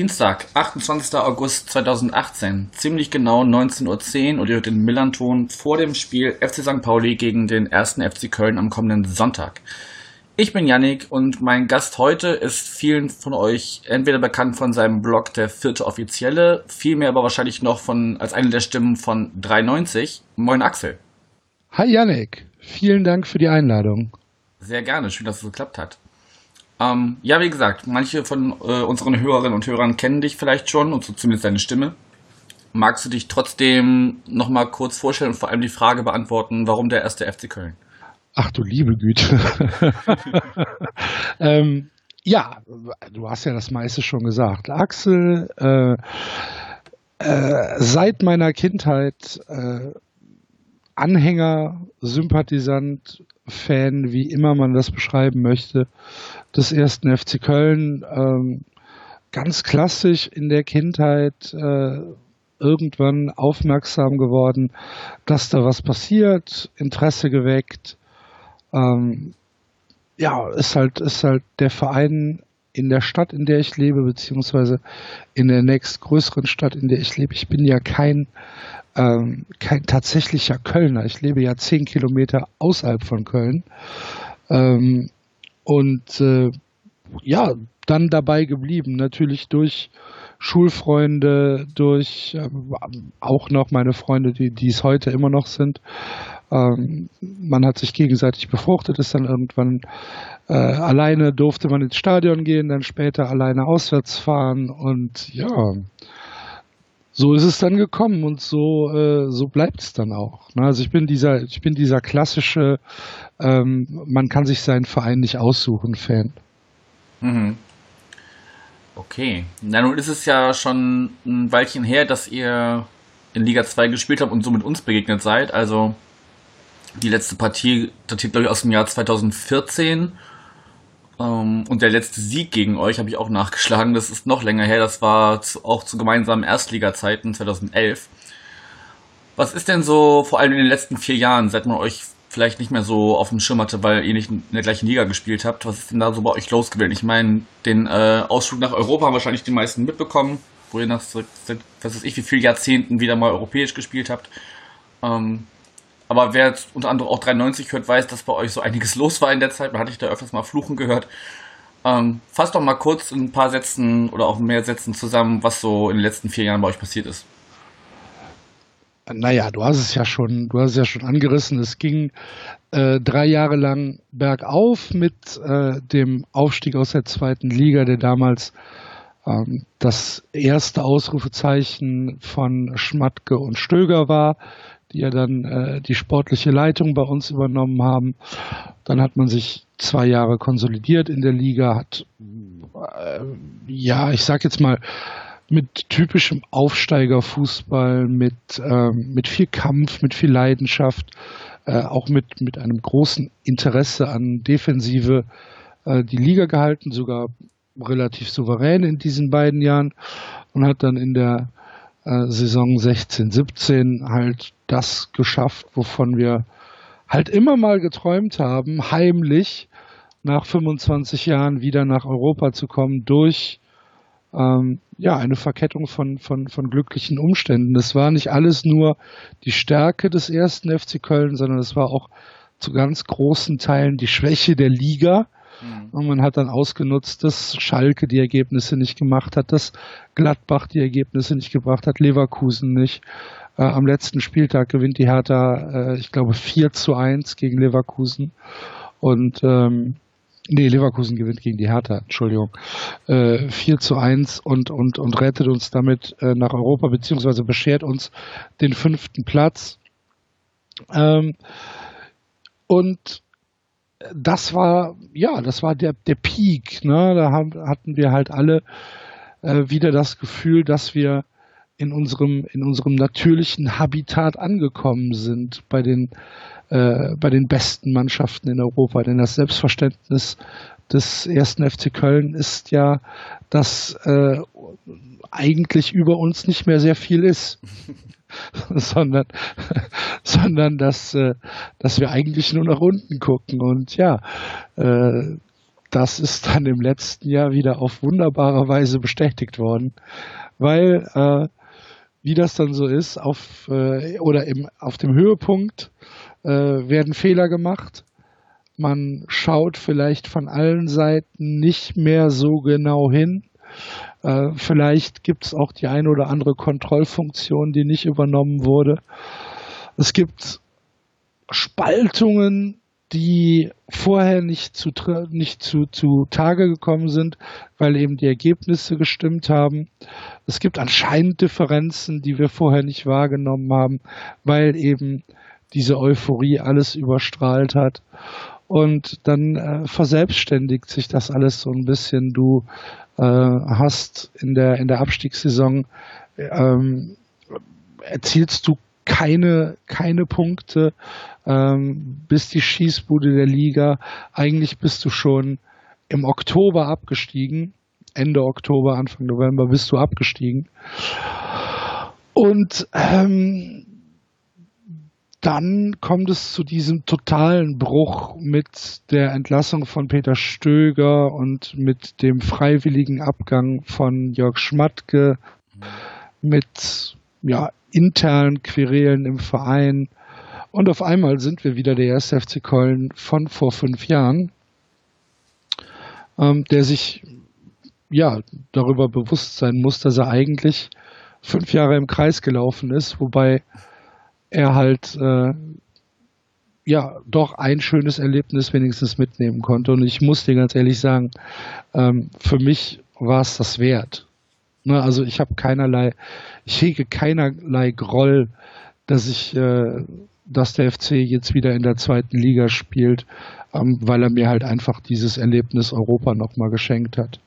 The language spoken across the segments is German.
Dienstag, 28. August 2018, ziemlich genau 19.10 Uhr und ihr hört den Millanton vor dem Spiel FC St. Pauli gegen den 1. FC Köln am kommenden Sonntag. Ich bin Yannick und mein Gast heute ist vielen von euch entweder bekannt von seinem Blog Der vierte Offizielle, vielmehr aber wahrscheinlich noch von als eine der Stimmen von 390. Moin Axel. Hi Yannick, vielen Dank für die Einladung. Sehr gerne, schön, dass es geklappt hat. Ähm, ja, wie gesagt, manche von äh, unseren Hörerinnen und Hörern kennen dich vielleicht schon und so zumindest deine Stimme. Magst du dich trotzdem nochmal kurz vorstellen und vor allem die Frage beantworten, warum der erste FC Köln? Ach du liebe Güte. ähm, ja, du hast ja das meiste schon gesagt. Axel, äh, äh, seit meiner Kindheit äh, Anhänger, Sympathisant, Fan, wie immer man das beschreiben möchte, des ersten FC Köln. Ähm, ganz klassisch in der Kindheit äh, irgendwann aufmerksam geworden, dass da was passiert, Interesse geweckt, ähm, ja, ist halt, ist halt der Verein in der Stadt, in der ich lebe, beziehungsweise in der nächstgrößeren Stadt, in der ich lebe. Ich bin ja kein, ähm, kein tatsächlicher Kölner. Ich lebe ja zehn Kilometer außerhalb von Köln. Ähm, und äh, ja, dann dabei geblieben, natürlich durch Schulfreunde, durch äh, auch noch meine Freunde, die, die es heute immer noch sind. Ähm, man hat sich gegenseitig befruchtet, ist dann irgendwann äh, alleine durfte man ins Stadion gehen, dann später alleine auswärts fahren und ja, so ist es dann gekommen und so äh, so bleibt es dann auch. Ne? Also ich bin dieser ich bin dieser klassische, ähm, man kann sich seinen Verein nicht aussuchen Fan. Mhm. Okay, na nun ist es ja schon ein Weilchen her, dass ihr in Liga 2 gespielt habt und so mit uns begegnet seid. Also die letzte Partie datiert, glaube ich, aus dem Jahr 2014. Ähm, und der letzte Sieg gegen euch habe ich auch nachgeschlagen. Das ist noch länger her. Das war zu, auch zu gemeinsamen Erstliga-Zeiten 2011. Was ist denn so, vor allem in den letzten vier Jahren, seit man euch vielleicht nicht mehr so auf dem Schirm hatte, weil ihr nicht in der gleichen Liga gespielt habt, was ist denn da so bei euch los gewesen? Ich meine, den äh, Ausflug nach Europa haben wahrscheinlich die meisten mitbekommen, wo ihr nach, was weiß ich, wie viele Jahrzehnten wieder mal europäisch gespielt habt. Ähm, aber wer jetzt unter anderem auch 93 hört, weiß, dass bei euch so einiges los war in der Zeit. Man hatte ich da öfters mal Fluchen gehört. Ähm, fasst doch mal kurz in ein paar Sätzen oder auch mehr Sätzen zusammen, was so in den letzten vier Jahren bei euch passiert ist. Naja, du hast es ja schon, du hast es ja schon angerissen. Es ging äh, drei Jahre lang bergauf mit äh, dem Aufstieg aus der zweiten Liga, der damals ähm, das erste Ausrufezeichen von Schmatke und Stöger war die ja dann äh, die sportliche Leitung bei uns übernommen haben. Dann hat man sich zwei Jahre konsolidiert in der Liga, hat äh, ja, ich sag jetzt mal, mit typischem Aufsteigerfußball, mit, äh, mit viel Kampf, mit viel Leidenschaft, äh, auch mit, mit einem großen Interesse an Defensive äh, die Liga gehalten, sogar relativ souverän in diesen beiden Jahren und hat dann in der äh, Saison 16, 17 halt das geschafft, wovon wir halt immer mal geträumt haben, heimlich nach 25 Jahren wieder nach Europa zu kommen durch ähm, ja eine Verkettung von, von, von glücklichen Umständen. Das war nicht alles nur die Stärke des ersten FC Köln, sondern es war auch zu ganz großen Teilen die Schwäche der Liga. Mhm. Und man hat dann ausgenutzt, dass Schalke die Ergebnisse nicht gemacht hat, dass Gladbach die Ergebnisse nicht gebracht hat, Leverkusen nicht. Äh, am letzten Spieltag gewinnt die Hertha, äh, ich glaube, 4 zu 1 gegen Leverkusen. Und ähm, Nee, Leverkusen gewinnt gegen die Hertha, Entschuldigung. Äh, 4 zu 1 und, und, und rettet uns damit äh, nach Europa, beziehungsweise beschert uns den fünften Platz. Ähm, und das war, ja, das war der, der Peak. Ne? Da haben, hatten wir halt alle äh, wieder das Gefühl, dass wir in unserem, in unserem natürlichen Habitat angekommen sind bei den, äh, bei den besten Mannschaften in Europa. Denn das Selbstverständnis des ersten FC Köln ist ja, dass äh, eigentlich über uns nicht mehr sehr viel ist. sondern, sondern dass, äh, dass wir eigentlich nur nach unten gucken. Und ja, äh, das ist dann im letzten Jahr wieder auf wunderbare Weise bestätigt worden, weil äh, wie das dann so ist, auf äh, oder im, auf dem Höhepunkt äh, werden Fehler gemacht. Man schaut vielleicht von allen Seiten nicht mehr so genau hin. Äh, vielleicht gibt es auch die eine oder andere Kontrollfunktion, die nicht übernommen wurde. Es gibt Spaltungen, die vorher nicht zu, nicht zu, zu Tage gekommen sind, weil eben die Ergebnisse gestimmt haben. Es gibt anscheinend Differenzen, die wir vorher nicht wahrgenommen haben, weil eben diese Euphorie alles überstrahlt hat. Und dann äh, verselbstständigt sich das alles so ein bisschen. Du äh, hast in der, in der Abstiegssaison ähm, erzielst du keine, keine Punkte, ähm, bis die Schießbude der Liga. Eigentlich bist du schon im Oktober abgestiegen. Ende Oktober, Anfang November bist du abgestiegen. Und ähm, dann kommt es zu diesem totalen Bruch mit der Entlassung von Peter Stöger und mit dem freiwilligen Abgang von Jörg Schmatke, mit ja, internen Querelen im Verein. Und auf einmal sind wir wieder der erste FC Köln von vor fünf Jahren, ähm, der sich ja darüber bewusst sein muss, dass er eigentlich fünf Jahre im Kreis gelaufen ist, wobei er halt äh, ja doch ein schönes Erlebnis wenigstens mitnehmen konnte. Und ich muss dir ganz ehrlich sagen, ähm, für mich war es das wert. Ne, also ich habe keinerlei, ich hege keinerlei Groll, dass ich, äh, dass der FC jetzt wieder in der zweiten Liga spielt, ähm, weil er mir halt einfach dieses Erlebnis Europa nochmal geschenkt hat.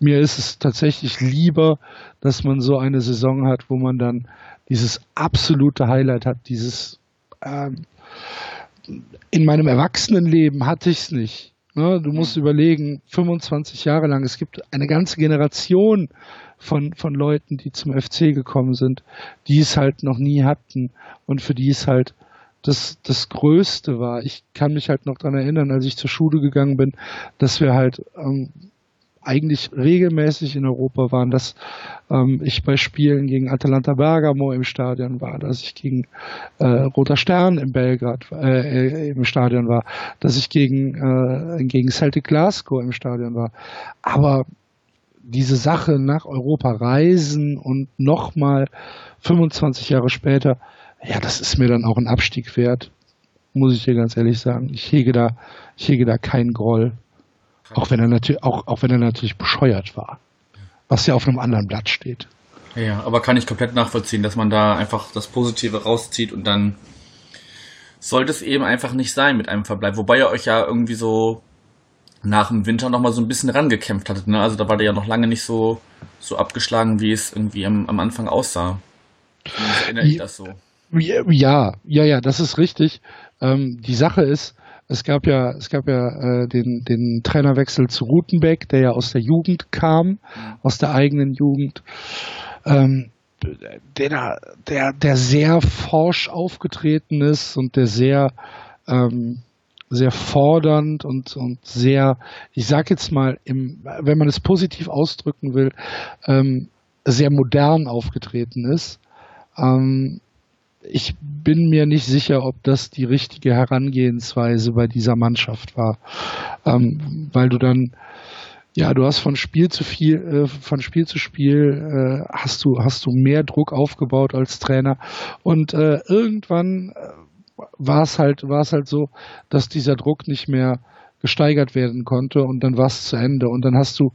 Mir ist es tatsächlich lieber, dass man so eine Saison hat, wo man dann dieses absolute Highlight hat, dieses ähm, in meinem Erwachsenenleben hatte ich es nicht. Ne? Du musst mhm. überlegen, 25 Jahre lang, es gibt eine ganze Generation von, von Leuten, die zum FC gekommen sind, die es halt noch nie hatten und für die es halt das, das Größte war. Ich kann mich halt noch daran erinnern, als ich zur Schule gegangen bin, dass wir halt ähm, eigentlich regelmäßig in Europa waren, dass ähm, ich bei Spielen gegen Atalanta Bergamo im Stadion war, dass ich gegen äh, Roter Stern in Belgrad äh, im Stadion war, dass ich gegen, äh, gegen Celtic Glasgow im Stadion war. Aber diese Sache nach Europa reisen und nochmal 25 Jahre später, ja, das ist mir dann auch ein Abstieg wert, muss ich dir ganz ehrlich sagen. Ich hege da, ich hege da keinen Groll. Auch wenn er natürlich, auch, auch wenn er natürlich bescheuert war. Was ja auf einem anderen Blatt steht. Ja, aber kann ich komplett nachvollziehen, dass man da einfach das Positive rauszieht und dann sollte es eben einfach nicht sein mit einem Verbleib. Wobei ihr euch ja irgendwie so nach dem Winter nochmal so ein bisschen rangekämpft hattet. Ne? Also da war der ja noch lange nicht so, so abgeschlagen, wie es irgendwie am, am Anfang aussah. Zumindest erinnere ich das so. Ja, ja, ja, das ist richtig. Ähm, die Sache ist, es gab ja, es gab ja äh, den, den Trainerwechsel zu Rutenbeck, der ja aus der Jugend kam, aus der eigenen Jugend, ähm, der, der, der sehr forsch aufgetreten ist und der sehr, ähm, sehr fordernd und, und sehr, ich sag jetzt mal, im, wenn man es positiv ausdrücken will, ähm, sehr modern aufgetreten ist. Ähm, ich bin mir nicht sicher, ob das die richtige Herangehensweise bei dieser Mannschaft war, ähm, weil du dann ja, du hast von Spiel zu viel, äh, von Spiel zu Spiel äh, hast du hast du mehr Druck aufgebaut als Trainer. Und äh, irgendwann äh, war es halt war halt so, dass dieser Druck nicht mehr gesteigert werden konnte und dann war es zu Ende. Und dann hast du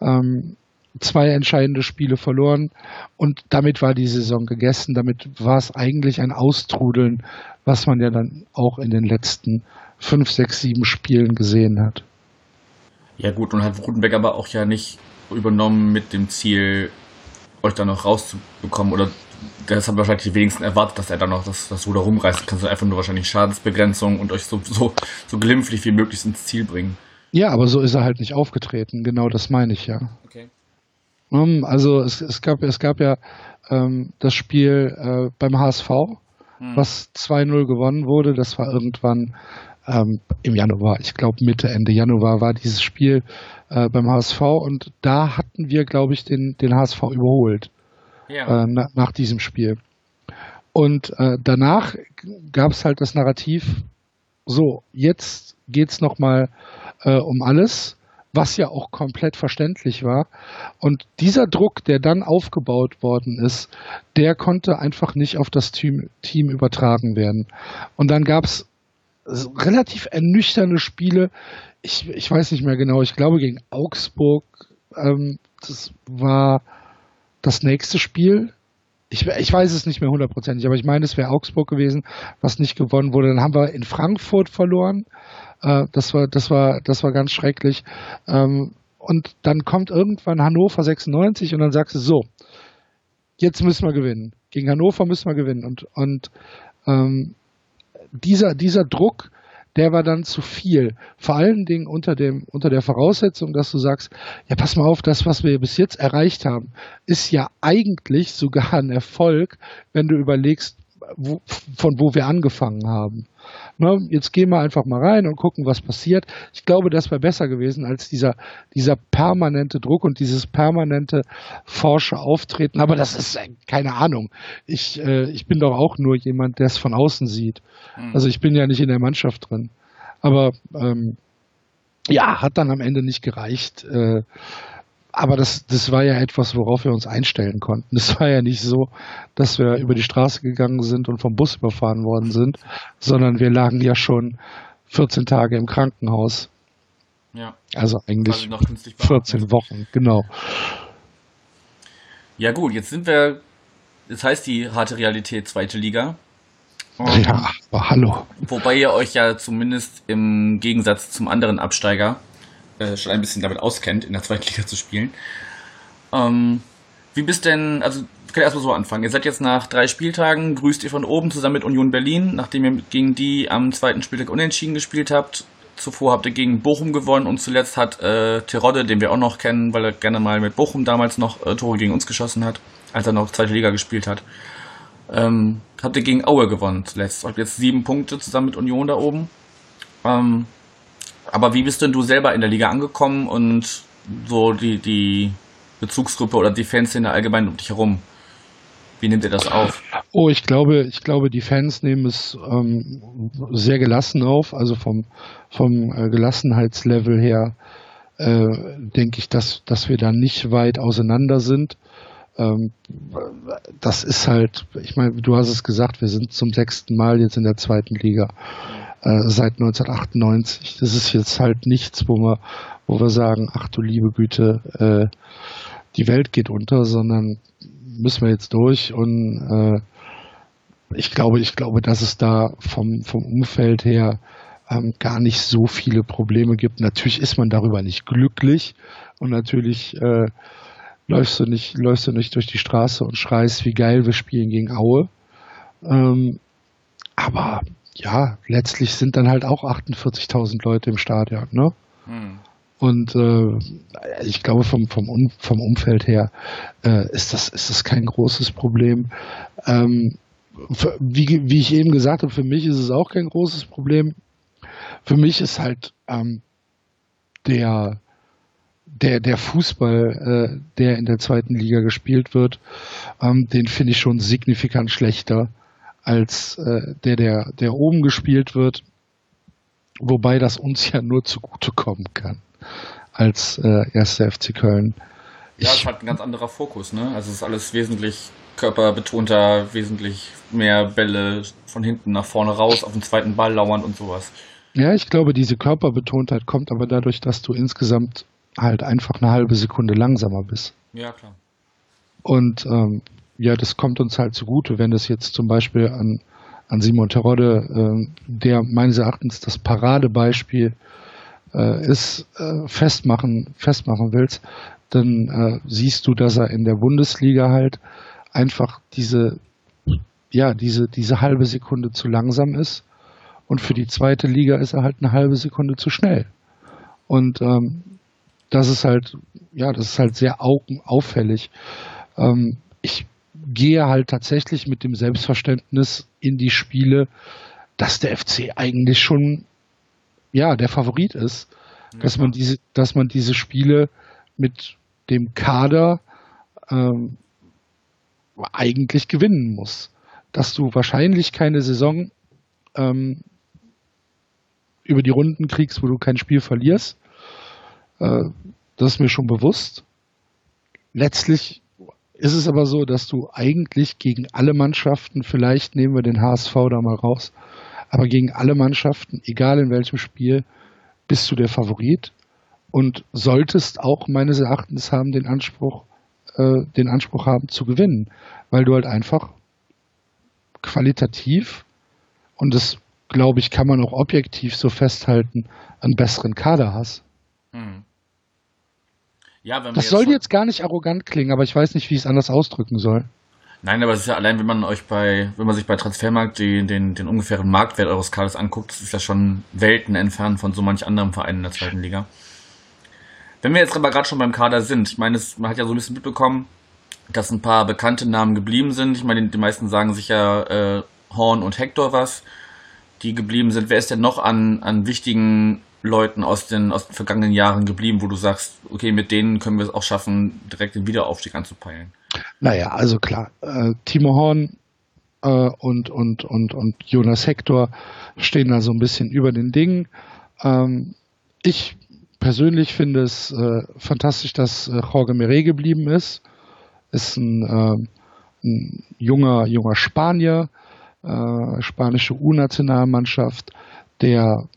ähm, zwei entscheidende Spiele verloren und damit war die Saison gegessen. Damit war es eigentlich ein Austrudeln, was man ja dann auch in den letzten fünf, sechs, sieben Spielen gesehen hat. Ja gut, und hat Rutenbeck aber auch ja nicht übernommen mit dem Ziel, euch da noch rauszubekommen oder das haben wahrscheinlich die wenigsten erwartet, dass er dann noch das, das Ruder rumreißen kann, sondern einfach nur wahrscheinlich Schadensbegrenzung und euch so, so, so glimpflich wie möglich ins Ziel bringen. Ja, aber so ist er halt nicht aufgetreten. Genau das meine ich ja. Okay. Ähm, also es, es, gab, es gab ja ähm, das Spiel äh, beim HSV, hm. was 2-0 gewonnen wurde. Das war irgendwann ähm, im Januar, ich glaube Mitte, Ende Januar war dieses Spiel äh, beim HSV und da hatten wir, glaube ich, den, den HSV überholt ja. äh, na, nach diesem Spiel. Und äh, danach gab es halt das Narrativ, so, jetzt geht's nochmal äh, um alles was ja auch komplett verständlich war. Und dieser Druck, der dann aufgebaut worden ist, der konnte einfach nicht auf das Team, Team übertragen werden. Und dann gab es relativ ernüchternde Spiele. Ich, ich weiß nicht mehr genau, ich glaube gegen Augsburg, ähm, das war das nächste Spiel. Ich, ich weiß es nicht mehr hundertprozentig, aber ich meine, es wäre Augsburg gewesen, was nicht gewonnen wurde. Dann haben wir in Frankfurt verloren. Äh, das war, das war, das war ganz schrecklich. Ähm, und dann kommt irgendwann Hannover 96 und dann sagst du so, jetzt müssen wir gewinnen. Gegen Hannover müssen wir gewinnen. Und, und ähm, dieser, dieser Druck, der war dann zu viel. Vor allen Dingen unter dem, unter der Voraussetzung, dass du sagst, ja, pass mal auf, das, was wir bis jetzt erreicht haben, ist ja eigentlich sogar ein Erfolg, wenn du überlegst, wo, von wo wir angefangen haben. Ne, jetzt gehen wir einfach mal rein und gucken, was passiert. Ich glaube, das wäre besser gewesen als dieser, dieser permanente Druck und dieses permanente forsche Auftreten. Aber das ist äh, keine Ahnung. Ich, äh, ich bin doch auch nur jemand, der es von außen sieht. Mhm. Also ich bin ja nicht in der Mannschaft drin. Aber ähm, ja, hat dann am Ende nicht gereicht. Äh, aber das, das war ja etwas, worauf wir uns einstellen konnten. Es war ja nicht so, dass wir über die Straße gegangen sind und vom Bus überfahren worden sind, sondern wir lagen ja schon 14 Tage im Krankenhaus. Ja. Also eigentlich 14 Wochen, genau. Ja gut, jetzt sind wir, das heißt die harte Realität zweite Liga. Und ja, aber hallo. Wobei ihr euch ja zumindest im Gegensatz zum anderen Absteiger äh, schon ein bisschen damit auskennt, in der zweiten Liga zu spielen. Ähm, wie bist denn, also ich kann erstmal so anfangen. Ihr seid jetzt nach drei Spieltagen, grüßt ihr von oben zusammen mit Union Berlin, nachdem ihr gegen die am zweiten Spieltag unentschieden gespielt habt. Zuvor habt ihr gegen Bochum gewonnen und zuletzt hat äh, Terodde, den wir auch noch kennen, weil er gerne mal mit Bochum damals noch äh, Tore gegen uns geschossen hat, als er noch zweite Liga gespielt hat. Ähm, habt ihr gegen Aue gewonnen zuletzt. Habt jetzt sieben Punkte zusammen mit Union da oben. Ähm, aber wie bist denn du selber in der Liga angekommen und so die, die Bezugsgruppe oder die Fanszene allgemein um dich herum? Wie nimmt ihr das auf? Oh, ich glaube, ich glaube, die Fans nehmen es ähm, sehr gelassen auf. Also vom, vom äh, Gelassenheitslevel her äh, denke ich, dass, dass wir da nicht weit auseinander sind. Ähm, das ist halt, ich meine, du hast es gesagt, wir sind zum sechsten Mal jetzt in der zweiten Liga äh, seit 1998. Das ist jetzt halt nichts, wo wir, wo wir sagen, ach du liebe Güte, äh, die Welt geht unter, sondern müssen wir jetzt durch und äh, ich glaube, ich glaube, dass es da vom, vom Umfeld her ähm, gar nicht so viele Probleme gibt. Natürlich ist man darüber nicht glücklich und natürlich äh, läufst du nicht, läufst du nicht durch die Straße und schreist, wie geil wir spielen gegen Aue. Ähm, aber ja, letztlich sind dann halt auch 48.000 Leute im Stadion, ne? Hm. Und äh, ich glaube, vom, vom, um, vom Umfeld her äh, ist, das, ist das kein großes Problem. Ähm, für, wie, wie ich eben gesagt habe, für mich ist es auch kein großes Problem. Für mich ist halt ähm, der, der, der Fußball, äh, der in der zweiten Liga gespielt wird, ähm, den finde ich schon signifikant schlechter als äh, der, der, der oben gespielt wird, wobei das uns ja nur zugutekommen kann als äh, erster FC Köln. Ja, es ist halt ein ganz anderer Fokus, ne? Also es ist alles wesentlich körperbetonter, wesentlich mehr Bälle von hinten nach vorne raus, auf den zweiten Ball lauern und sowas. Ja, ich glaube, diese Körperbetontheit kommt aber dadurch, dass du insgesamt halt einfach eine halbe Sekunde langsamer bist. Ja, klar. Und ähm, ja, das kommt uns halt zugute, wenn das jetzt zum Beispiel an, an Simon Terodde, äh, der meines Erachtens das Paradebeispiel äh, ist, äh, festmachen, festmachen willst, dann äh, siehst du, dass er in der Bundesliga halt einfach diese, ja, diese, diese halbe Sekunde zu langsam ist. Und für die zweite Liga ist er halt eine halbe Sekunde zu schnell. Und ähm, das ist halt, ja, das ist halt sehr augenauffällig. Ähm, ich gehe halt tatsächlich mit dem Selbstverständnis in die Spiele, dass der FC eigentlich schon, ja, der Favorit ist. Ja. Dass man diese, dass man diese Spiele mit dem Kader ähm, eigentlich gewinnen muss. Dass du wahrscheinlich keine Saison ähm, über die Runden kriegst, wo du kein Spiel verlierst. Äh, das ist mir schon bewusst. Letztlich ist es aber so, dass du eigentlich gegen alle Mannschaften, vielleicht nehmen wir den HSV da mal raus, aber gegen alle Mannschaften, egal in welchem Spiel, bist du der Favorit und solltest auch meines Erachtens haben den Anspruch, äh, den Anspruch haben zu gewinnen, weil du halt einfach qualitativ und das glaube ich kann man auch objektiv so festhalten, einen besseren Kader hast. Hm. Ja, das soll jetzt gar nicht arrogant klingen, aber ich weiß nicht, wie ich es anders ausdrücken soll. Nein, aber es ist ja allein, wenn man euch bei, wenn man sich bei Transfermarkt die, den, den ungefähren Marktwert eures Kaders anguckt, das ist ja schon Welten entfernt von so manch anderen Vereinen in der zweiten Liga. Wenn wir jetzt aber gerade schon beim Kader sind, ich meine, es, man hat ja so ein bisschen mitbekommen, dass ein paar bekannte Namen geblieben sind. Ich meine, die meisten sagen sich ja äh, Horn und Hector was, die geblieben sind. Wer ist denn noch an, an wichtigen Leuten aus den, aus den vergangenen Jahren geblieben, wo du sagst, okay, mit denen können wir es auch schaffen, direkt den Wiederaufstieg anzupeilen? Naja, also klar, äh, Timo Horn äh, und, und, und, und Jonas Hector stehen da so ein bisschen über den Dingen. Ähm, ich persönlich finde es äh, fantastisch, dass äh, Jorge Mire geblieben ist. Ist ein, äh, ein junger, junger Spanier, äh, spanische U-Nationalmannschaft, der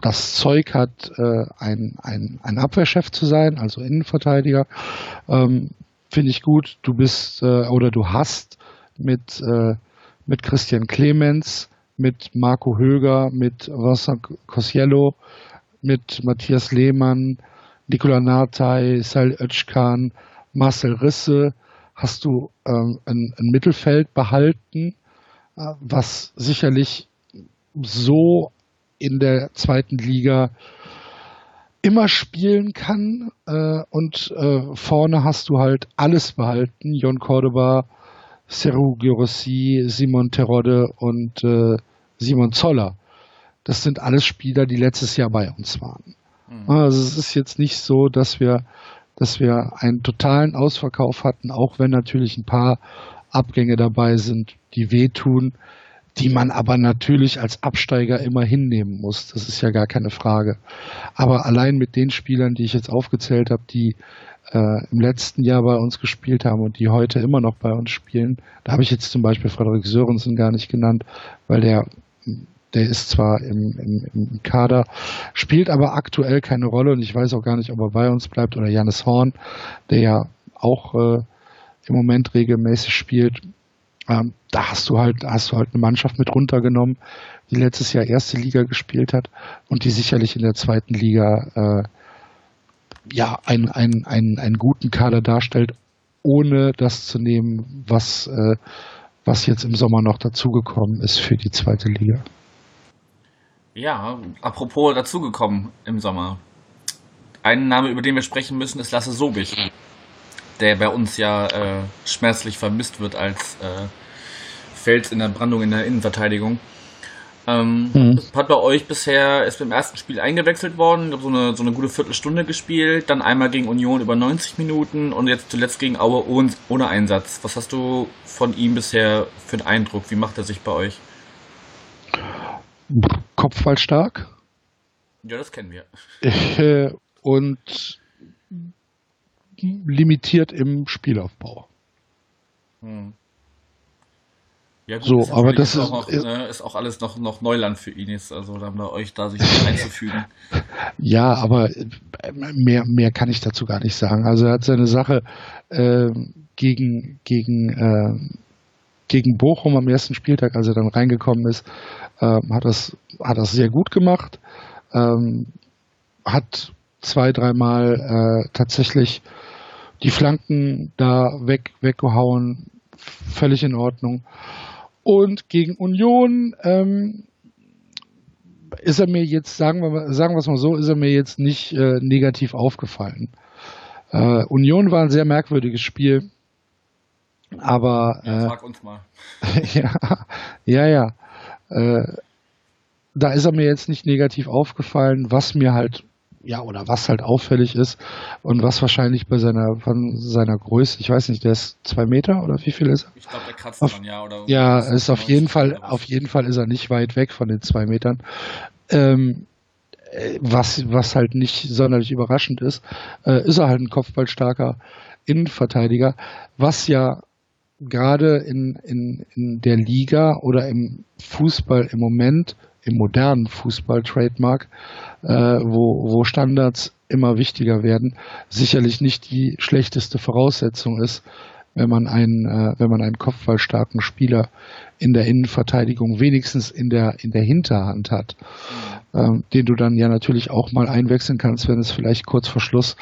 das Zeug hat, äh, ein, ein, ein Abwehrchef zu sein, also Innenverteidiger. Ähm, Finde ich gut. Du bist äh, oder du hast mit, äh, mit Christian Clemens, mit Marco Höger, mit Vincent Cosiello, mit Matthias Lehmann, Nikola Nartey, Sal Özcan, Marcel Risse hast du ähm, ein, ein, Mittelfeld behalten, äh, was sicherlich so in der zweiten Liga immer spielen kann. Äh, und äh, vorne hast du halt alles behalten. Jon Cordoba, Seru Giorossi, Simon Terodde und äh, Simon Zoller. Das sind alles Spieler, die letztes Jahr bei uns waren. Mhm. Also es ist jetzt nicht so, dass wir, dass wir einen totalen Ausverkauf hatten, auch wenn natürlich ein paar Abgänge dabei sind, die wehtun die man aber natürlich als Absteiger immer hinnehmen muss. Das ist ja gar keine Frage. Aber allein mit den Spielern, die ich jetzt aufgezählt habe, die äh, im letzten Jahr bei uns gespielt haben und die heute immer noch bei uns spielen, da habe ich jetzt zum Beispiel Frederik Sörensen gar nicht genannt, weil der der ist zwar im, im, im Kader, spielt aber aktuell keine Rolle und ich weiß auch gar nicht, ob er bei uns bleibt oder Janis Horn, der ja auch äh, im Moment regelmäßig spielt. Ähm, da hast du halt, hast du halt eine Mannschaft mit runtergenommen, die letztes Jahr erste Liga gespielt hat und die sicherlich in der zweiten Liga äh, ja einen, einen, einen, einen guten Kader darstellt, ohne das zu nehmen, was, äh, was jetzt im Sommer noch dazugekommen ist für die zweite Liga. Ja, apropos dazugekommen im Sommer. Ein Name, über den wir sprechen müssen, ist Lasse Sobich der bei uns ja äh, schmerzlich vermisst wird als äh, Fels in der Brandung in der Innenverteidigung. Ähm, mhm. Hat bei euch bisher, ist beim ersten Spiel eingewechselt worden, so eine, so eine gute Viertelstunde gespielt, dann einmal gegen Union über 90 Minuten und jetzt zuletzt gegen Aue ohne, ohne Einsatz. Was hast du von ihm bisher für einen Eindruck? Wie macht er sich bei euch? Kopfball stark. Ja, das kennen wir. Und limitiert im Spielaufbau. Hm. Ja, gut, so, aber das ist auch, noch, ist, ne, ist auch, alles noch, noch Neuland für ihn jetzt, also dann bei euch da sich einzufügen. Ja, aber äh, mehr, mehr kann ich dazu gar nicht sagen. Also er hat seine Sache äh, gegen, gegen, äh, gegen Bochum am ersten Spieltag, als er dann reingekommen ist, äh, hat das, hat das sehr gut gemacht. Ähm, hat zwei, dreimal äh, tatsächlich die Flanken da weg, weggehauen, völlig in Ordnung. Und gegen Union ähm, ist er mir jetzt, sagen wir, sagen wir es mal so, ist er mir jetzt nicht äh, negativ aufgefallen. Äh, Union war ein sehr merkwürdiges Spiel. Aber. Ja, äh, frag uns mal. ja, ja, ja. Äh, da ist er mir jetzt nicht negativ aufgefallen, was mir halt, ja, oder was halt auffällig ist und was wahrscheinlich bei seiner, von seiner Größe, ich weiß nicht, der ist zwei Meter oder wie viel ist er? Ich glaube, der kratzt auf, dann, ja. Oder ja, ist auf jeden Fall, auf jeden Fall ist er nicht weit weg von den zwei Metern. Ähm, äh, was, was halt nicht sonderlich überraschend ist, äh, ist er halt ein kopfballstarker Innenverteidiger, was ja gerade in, in, in der Liga oder im Fußball im Moment, im modernen Fußball-Trademark, äh, wo, wo Standards immer wichtiger werden, sicherlich nicht die schlechteste Voraussetzung ist, wenn man einen, äh, wenn man einen kopfballstarken Spieler in der Innenverteidigung wenigstens in der, in der Hinterhand hat, ähm, den du dann ja natürlich auch mal einwechseln kannst, wenn es vielleicht kurz vor Schluss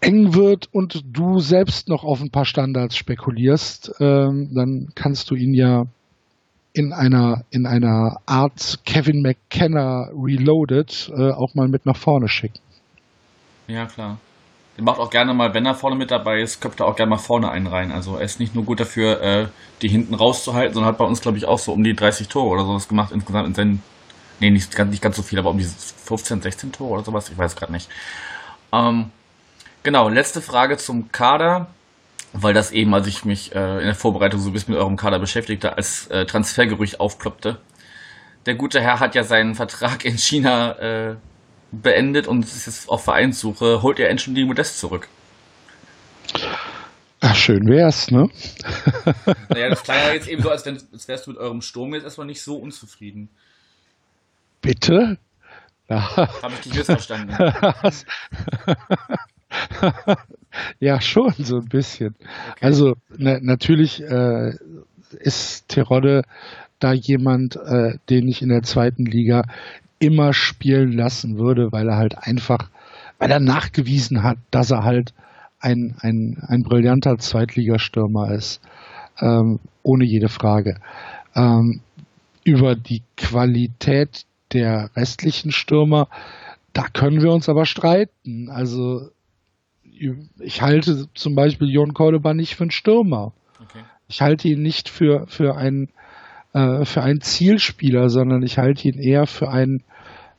eng wird und du selbst noch auf ein paar Standards spekulierst, ähm, dann kannst du ihn ja in einer, in einer Art Kevin McKenna Reloaded äh, auch mal mit nach vorne schicken. Ja, klar. Der macht auch gerne mal, wenn er vorne mit dabei ist, köpft er auch gerne mal vorne einen rein. Also er ist nicht nur gut dafür, äh, die hinten rauszuhalten, sondern hat bei uns, glaube ich, auch so um die 30 Tore oder sowas gemacht insgesamt in seinen, nee, nicht, nicht ganz so viel, aber um die 15, 16 Tore oder sowas, ich weiß gerade nicht. Ähm, Genau, letzte Frage zum Kader, weil das eben, als ich mich äh, in der Vorbereitung so ein bisschen mit eurem Kader beschäftigte, als äh, Transfergerücht aufploppte. Der gute Herr hat ja seinen Vertrag in China äh, beendet und ist jetzt auf Vereinssuche. Holt ihr endlich die Modest zurück? Ach, schön wär's, ne? naja, das klang ja jetzt eben so, als, wenn, als wärst du mit eurem Sturm jetzt erstmal nicht so unzufrieden. Bitte? Ja. Habe ich dich missverstanden. ja, schon so ein bisschen. Okay. Also na, natürlich äh, ist Terodde da jemand, äh, den ich in der zweiten Liga immer spielen lassen würde, weil er halt einfach, weil er nachgewiesen hat, dass er halt ein, ein, ein brillanter Zweitligastürmer ist. Ähm, ohne jede Frage. Ähm, über die Qualität der restlichen Stürmer, da können wir uns aber streiten. Also ich halte zum Beispiel Jon Cordoba nicht für einen Stürmer. Okay. Ich halte ihn nicht für, für, einen, äh, für einen Zielspieler, sondern ich halte ihn eher für einen,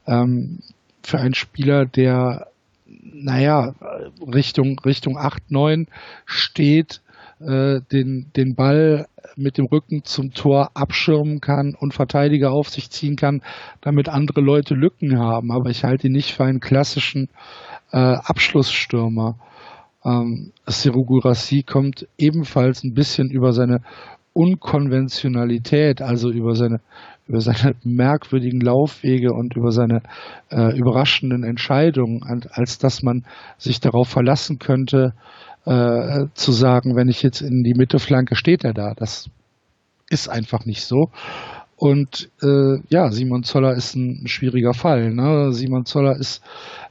ähm, für einen Spieler, der, naja, Richtung, Richtung 8, 9 steht, äh, den, den Ball mit dem Rücken zum Tor abschirmen kann und Verteidiger auf sich ziehen kann, damit andere Leute Lücken haben. Aber ich halte ihn nicht für einen klassischen äh, Abschlussstürmer. Ähm, Seru Gurasi kommt ebenfalls ein bisschen über seine Unkonventionalität, also über seine über seine merkwürdigen Laufwege und über seine äh, überraschenden Entscheidungen, als dass man sich darauf verlassen könnte, äh, zu sagen, wenn ich jetzt in die Mitte flanke, steht er da. Das ist einfach nicht so. Und äh, ja, Simon Zoller ist ein, schwieriger Fall. Ne? Simon Zoller ist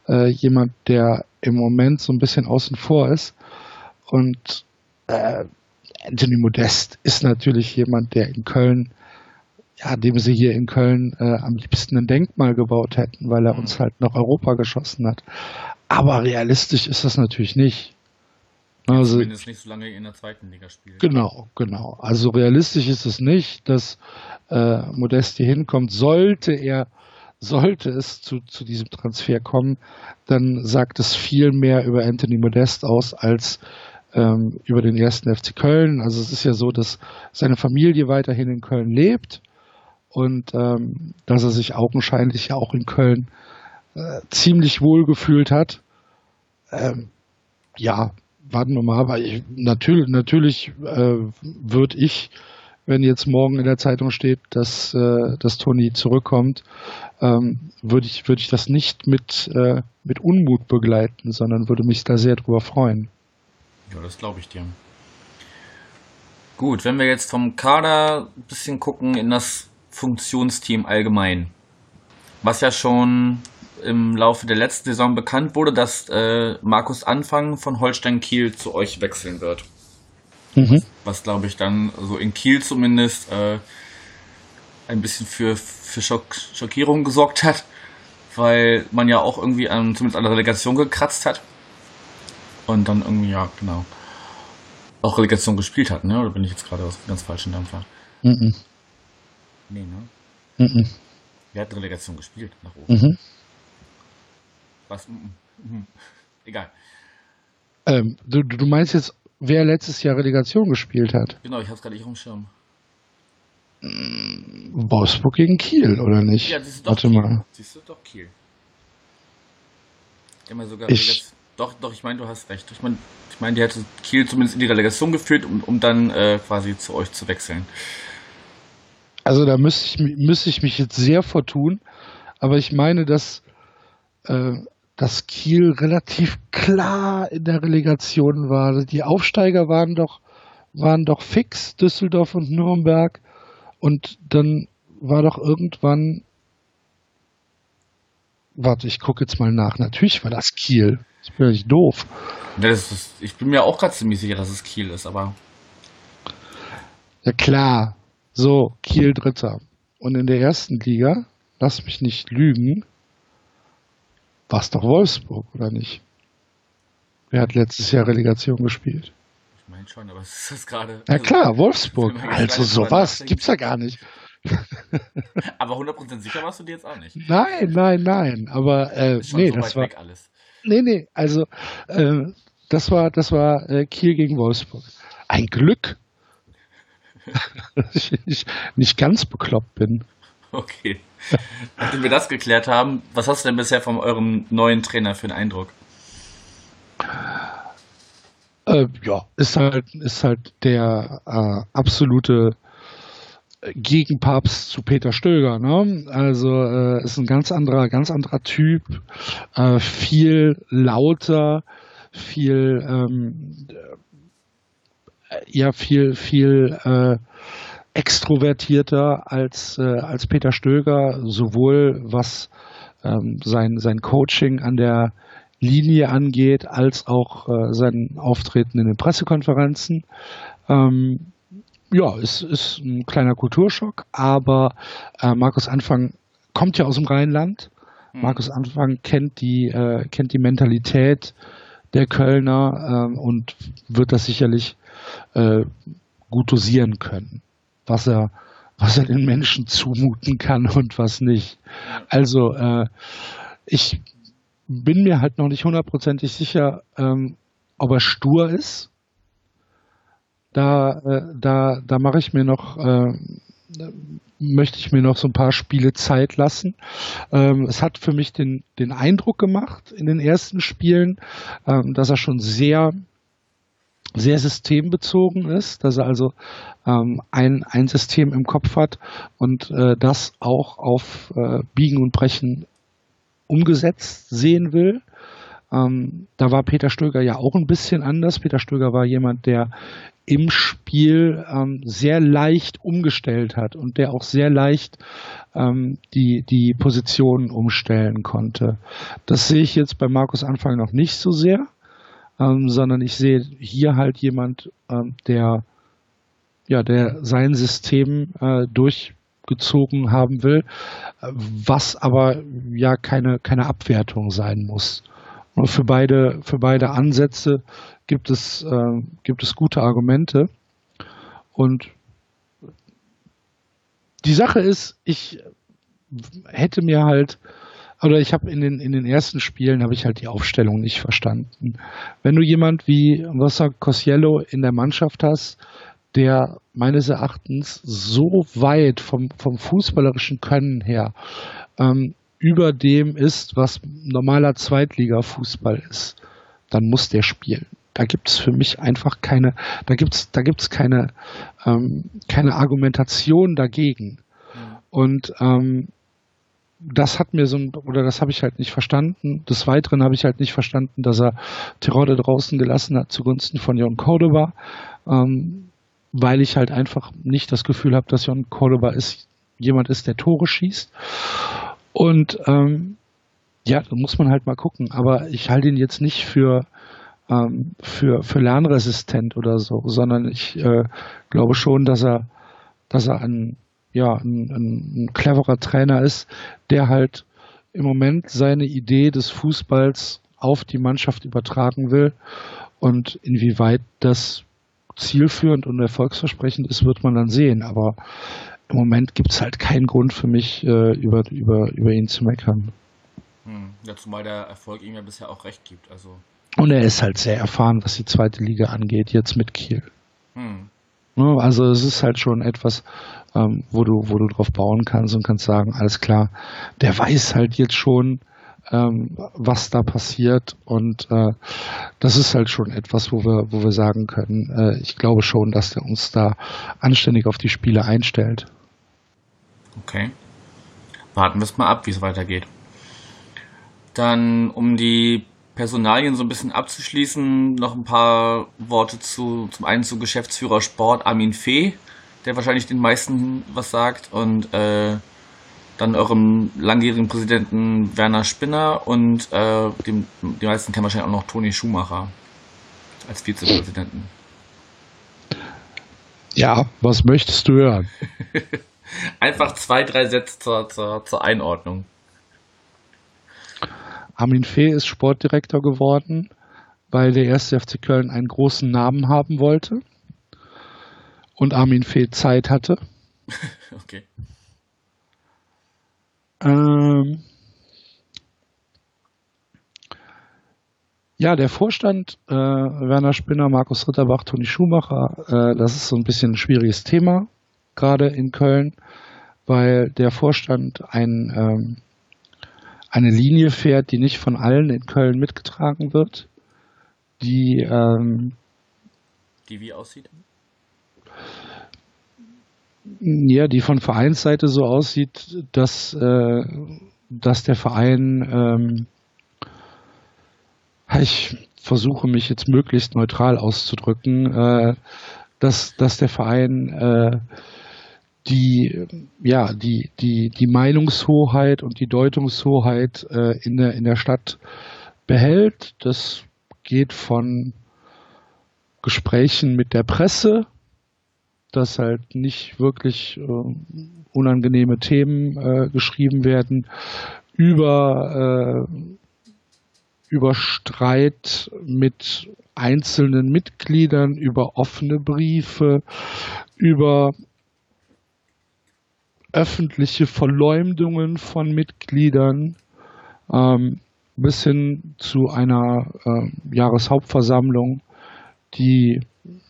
äh, jemand, der im Moment so ein bisschen außen vor ist. Und äh, Anthony Modest ist natürlich jemand, der in Köln, ja, dem sie hier in Köln äh, am liebsten ein Denkmal gebaut hätten, weil er uns halt nach Europa geschossen hat. Aber realistisch ist das natürlich nicht. Also, Zumindest nicht so lange in der zweiten Liga spielt. Genau, genau. Also realistisch ist es nicht, dass äh, Modest hier hinkommt. Sollte er sollte es zu, zu diesem Transfer kommen, dann sagt es viel mehr über Anthony Modest aus als ähm, über den ersten FC Köln. Also es ist ja so, dass seine Familie weiterhin in Köln lebt und ähm, dass er sich augenscheinlich ja auch in Köln äh, ziemlich wohl gefühlt hat. Ähm, ja, warten wir mal, aber ich, natürlich, natürlich äh, würde ich wenn jetzt morgen in der Zeitung steht, dass, äh, dass Toni zurückkommt, ähm, würde ich, würde ich das nicht mit, äh, mit Unmut begleiten, sondern würde mich da sehr drüber freuen. Ja, das glaube ich dir. Gut, wenn wir jetzt vom Kader ein bisschen gucken in das Funktionsteam allgemein, was ja schon im Laufe der letzten Saison bekannt wurde, dass äh, Markus Anfang von Holstein Kiel zu euch wechseln wird. Mhm. Was, glaube ich dann so in Kiel zumindest äh, ein bisschen für, für Schock, Schockierung gesorgt hat, weil man ja auch irgendwie an, zumindest an der Relegation gekratzt hat. Und dann irgendwie, ja, genau. Auch Relegation gespielt hat, ne? Oder bin ich jetzt gerade ganz falsch in Dampfer? Mhm. Nee, ne? Mhm. Wer hat Relegation gespielt nach oben? Mhm. Was? Mhm. mhm. Egal. Ähm, du, du meinst jetzt, wer letztes Jahr Relegation gespielt hat? Genau, ich hab's gerade nicht auf dem Schirm. Wolfsburg gegen Kiel, oder nicht? Ja, siehst du doch Warte Kiel. mal. Siehst du doch Kiel. Immer sogar ich, doch, doch, ich meine, du hast recht. Ich meine, ich mein, die hätte Kiel zumindest in die Relegation geführt, um, um dann äh, quasi zu euch zu wechseln. Also da müsste ich, müsste ich mich jetzt sehr vertun, aber ich meine, dass, äh, dass Kiel relativ klar in der Relegation war. Die Aufsteiger waren doch, waren doch fix, Düsseldorf und Nürnberg. Und dann war doch irgendwann. Warte, ich gucke jetzt mal nach. Natürlich war das Kiel. Ich bin ja nicht doof. Ist, ich bin mir auch gerade ziemlich sicher, dass es Kiel ist, aber. Ja, klar. So, Kiel Dritter. Und in der ersten Liga, lass mich nicht lügen, war es doch Wolfsburg, oder nicht? Wer hat letztes Jahr Relegation gespielt? meine schon, aber es ist gerade. Ja also, klar, Wolfsburg. Also sowas gibt's ja gar nicht. aber 100% sicher warst du dir jetzt auch nicht. Nein, nein, nein. Aber äh, nee, so das war. Alles. Nee, nee, also äh, das war, das war äh, Kiel gegen Wolfsburg. Ein Glück, dass ich nicht ganz bekloppt bin. Okay. Nachdem wir das geklärt haben, was hast du denn bisher von eurem neuen Trainer für einen Eindruck? Äh, ja, ist halt, ist halt der äh, absolute Gegenpapst zu Peter Stöger, ne? Also äh, ist ein ganz anderer, ganz anderer Typ, äh, viel lauter, viel ähm, ja viel viel äh, extrovertierter als äh, als Peter Stöger, sowohl was ähm, sein sein Coaching an der Linie angeht, als auch äh, sein Auftreten in den Pressekonferenzen. Ähm, ja, es ist ein kleiner Kulturschock, aber äh, Markus Anfang kommt ja aus dem Rheinland. Mhm. Markus Anfang kennt die, äh, kennt die Mentalität der Kölner äh, und wird das sicherlich äh, gut dosieren können, was er, was er den Menschen zumuten kann und was nicht. Also äh, ich bin mir halt noch nicht hundertprozentig sicher, ähm, ob er stur ist. Da, äh, da, da mache ich mir noch, äh, möchte ich mir noch so ein paar Spiele Zeit lassen. Ähm, es hat für mich den, den Eindruck gemacht in den ersten Spielen, ähm, dass er schon sehr sehr systembezogen ist, dass er also ähm, ein, ein System im Kopf hat und äh, das auch auf äh, Biegen und Brechen umgesetzt sehen will. Ähm, da war Peter Stöger ja auch ein bisschen anders. Peter Stöger war jemand, der im Spiel ähm, sehr leicht umgestellt hat und der auch sehr leicht ähm, die, die Positionen umstellen konnte. Das sehe ich jetzt bei Markus Anfang noch nicht so sehr, ähm, sondern ich sehe hier halt jemand, ähm, der ja, der sein System äh, durch gezogen haben will, was aber ja keine, keine Abwertung sein muss. Und für beide, für beide Ansätze gibt es, äh, gibt es gute Argumente. Und die Sache ist, ich hätte mir halt, oder ich habe in den, in den ersten Spielen habe ich halt die Aufstellung nicht verstanden. Wenn du jemand wie Wasser Cosiello in der Mannschaft hast, der meines Erachtens so weit vom, vom fußballerischen Können her ähm, über dem ist, was normaler Zweitliga-Fußball ist, dann muss der spielen. Da gibt es für mich einfach keine, da gibt's, da gibt's keine, ähm, keine Argumentation dagegen. Und ähm, das hat mir so ein, oder das habe ich halt nicht verstanden. Des Weiteren habe ich halt nicht verstanden, dass er Tirode draußen gelassen hat zugunsten von Jon Cordoba. Ähm, weil ich halt einfach nicht das Gefühl habe, dass Jon Cordoba ist, jemand ist, der Tore schießt. Und ähm, ja, da muss man halt mal gucken. Aber ich halte ihn jetzt nicht für, ähm, für, für lernresistent oder so, sondern ich äh, glaube schon, dass er, dass er ein, ja, ein, ein, ein cleverer Trainer ist, der halt im Moment seine Idee des Fußballs auf die Mannschaft übertragen will. Und inwieweit das zielführend und erfolgsversprechend ist, wird man dann sehen. Aber im Moment gibt es halt keinen Grund für mich, äh, über, über, über ihn zu meckern. Hm. Ja, zumal der Erfolg ihm ja bisher auch recht gibt. Also. Und er ist halt sehr erfahren, was die zweite Liga angeht, jetzt mit Kiel. Hm. Ne, also es ist halt schon etwas, ähm, wo du, wo du drauf bauen kannst und kannst sagen, alles klar, der weiß halt jetzt schon, ähm, was da passiert und äh, das ist halt schon etwas, wo wir, wo wir sagen können, äh, ich glaube schon, dass der uns da anständig auf die Spiele einstellt. Okay. Warten wir es mal ab, wie es weitergeht. Dann, um die Personalien so ein bisschen abzuschließen, noch ein paar Worte zu, zum einen zu Geschäftsführer Sport Armin Fee, der wahrscheinlich den meisten was sagt, und äh, dann eurem langjährigen Präsidenten Werner Spinner und äh, dem, die meisten kennen wahrscheinlich auch noch Toni Schumacher als Vizepräsidenten. Ja, was möchtest du hören? Einfach zwei, drei Sätze zur, zur, zur Einordnung. Armin Fee ist Sportdirektor geworden, weil der erste FC Köln einen großen Namen haben wollte und Armin Fee Zeit hatte. okay. Ähm, ja, der Vorstand, äh, Werner Spinner, Markus Ritterbach, Toni Schumacher, äh, das ist so ein bisschen ein schwieriges Thema, gerade in Köln, weil der Vorstand ein ähm, eine Linie fährt, die nicht von allen in Köln mitgetragen wird, die ähm, die wie aussieht? Ja, die von Vereinsseite so aussieht, dass, äh, dass der Verein, ähm, ich versuche mich jetzt möglichst neutral auszudrücken, äh, dass, dass der Verein äh, die, ja, die, die, die Meinungshoheit und die Deutungshoheit äh, in, der, in der Stadt behält. Das geht von Gesprächen mit der Presse, dass halt nicht wirklich äh, unangenehme Themen äh, geschrieben werden, über, äh, über Streit mit einzelnen Mitgliedern, über offene Briefe, über öffentliche Verleumdungen von Mitgliedern ähm, bis hin zu einer äh, Jahreshauptversammlung, die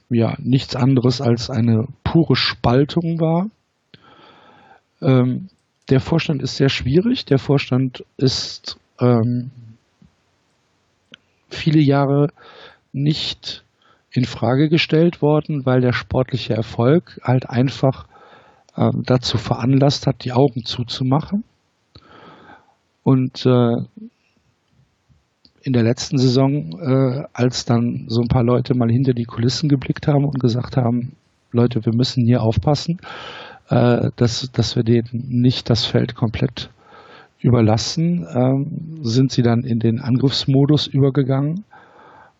ja nichts anderes als eine pure Spaltung war. Ähm, der Vorstand ist sehr schwierig. Der Vorstand ist ähm, viele Jahre nicht in Frage gestellt worden, weil der sportliche Erfolg halt einfach äh, dazu veranlasst hat, die Augen zuzumachen. Und äh, in der letzten Saison, äh, als dann so ein paar Leute mal hinter die Kulissen geblickt haben und gesagt haben, Leute, wir müssen hier aufpassen, äh, dass, dass wir denen nicht das Feld komplett überlassen, ähm, sind sie dann in den Angriffsmodus übergegangen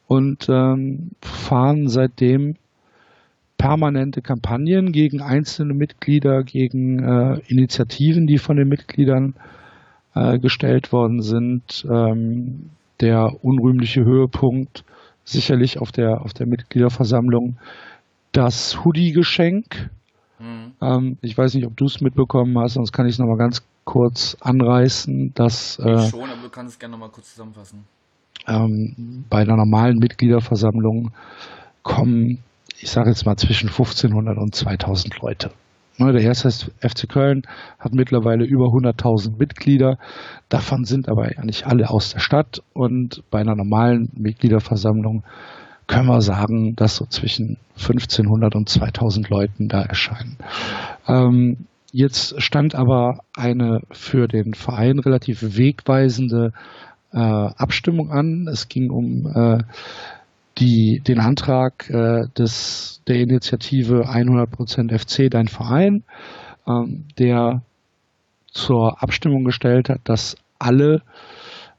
und ähm, fahren seitdem permanente Kampagnen gegen einzelne Mitglieder, gegen äh, Initiativen, die von den Mitgliedern äh, gestellt worden sind. Ähm, der unrühmliche Höhepunkt sicherlich auf der, auf der Mitgliederversammlung das Hoodie-Geschenk. Mhm. Ähm, ich weiß nicht, ob du es mitbekommen hast, sonst kann ich es nochmal ganz kurz anreißen. Dass, äh, schon, aber du kannst es gerne nochmal kurz zusammenfassen. Ähm, bei einer normalen Mitgliederversammlung kommen ich sage jetzt mal zwischen 1500 und 2000 Leute. Ne, der erste FC Köln hat mittlerweile über 100.000 Mitglieder. Davon sind aber nicht alle aus der Stadt. Und bei einer normalen Mitgliederversammlung können wir sagen, dass so zwischen 1500 und 2000 Leuten da erscheinen. Ähm, jetzt stand aber eine für den Verein relativ wegweisende äh, Abstimmung an. Es ging um äh, die, den Antrag äh, des, der Initiative 100% FC, dein Verein, ähm, der zur Abstimmung gestellt hat, dass alle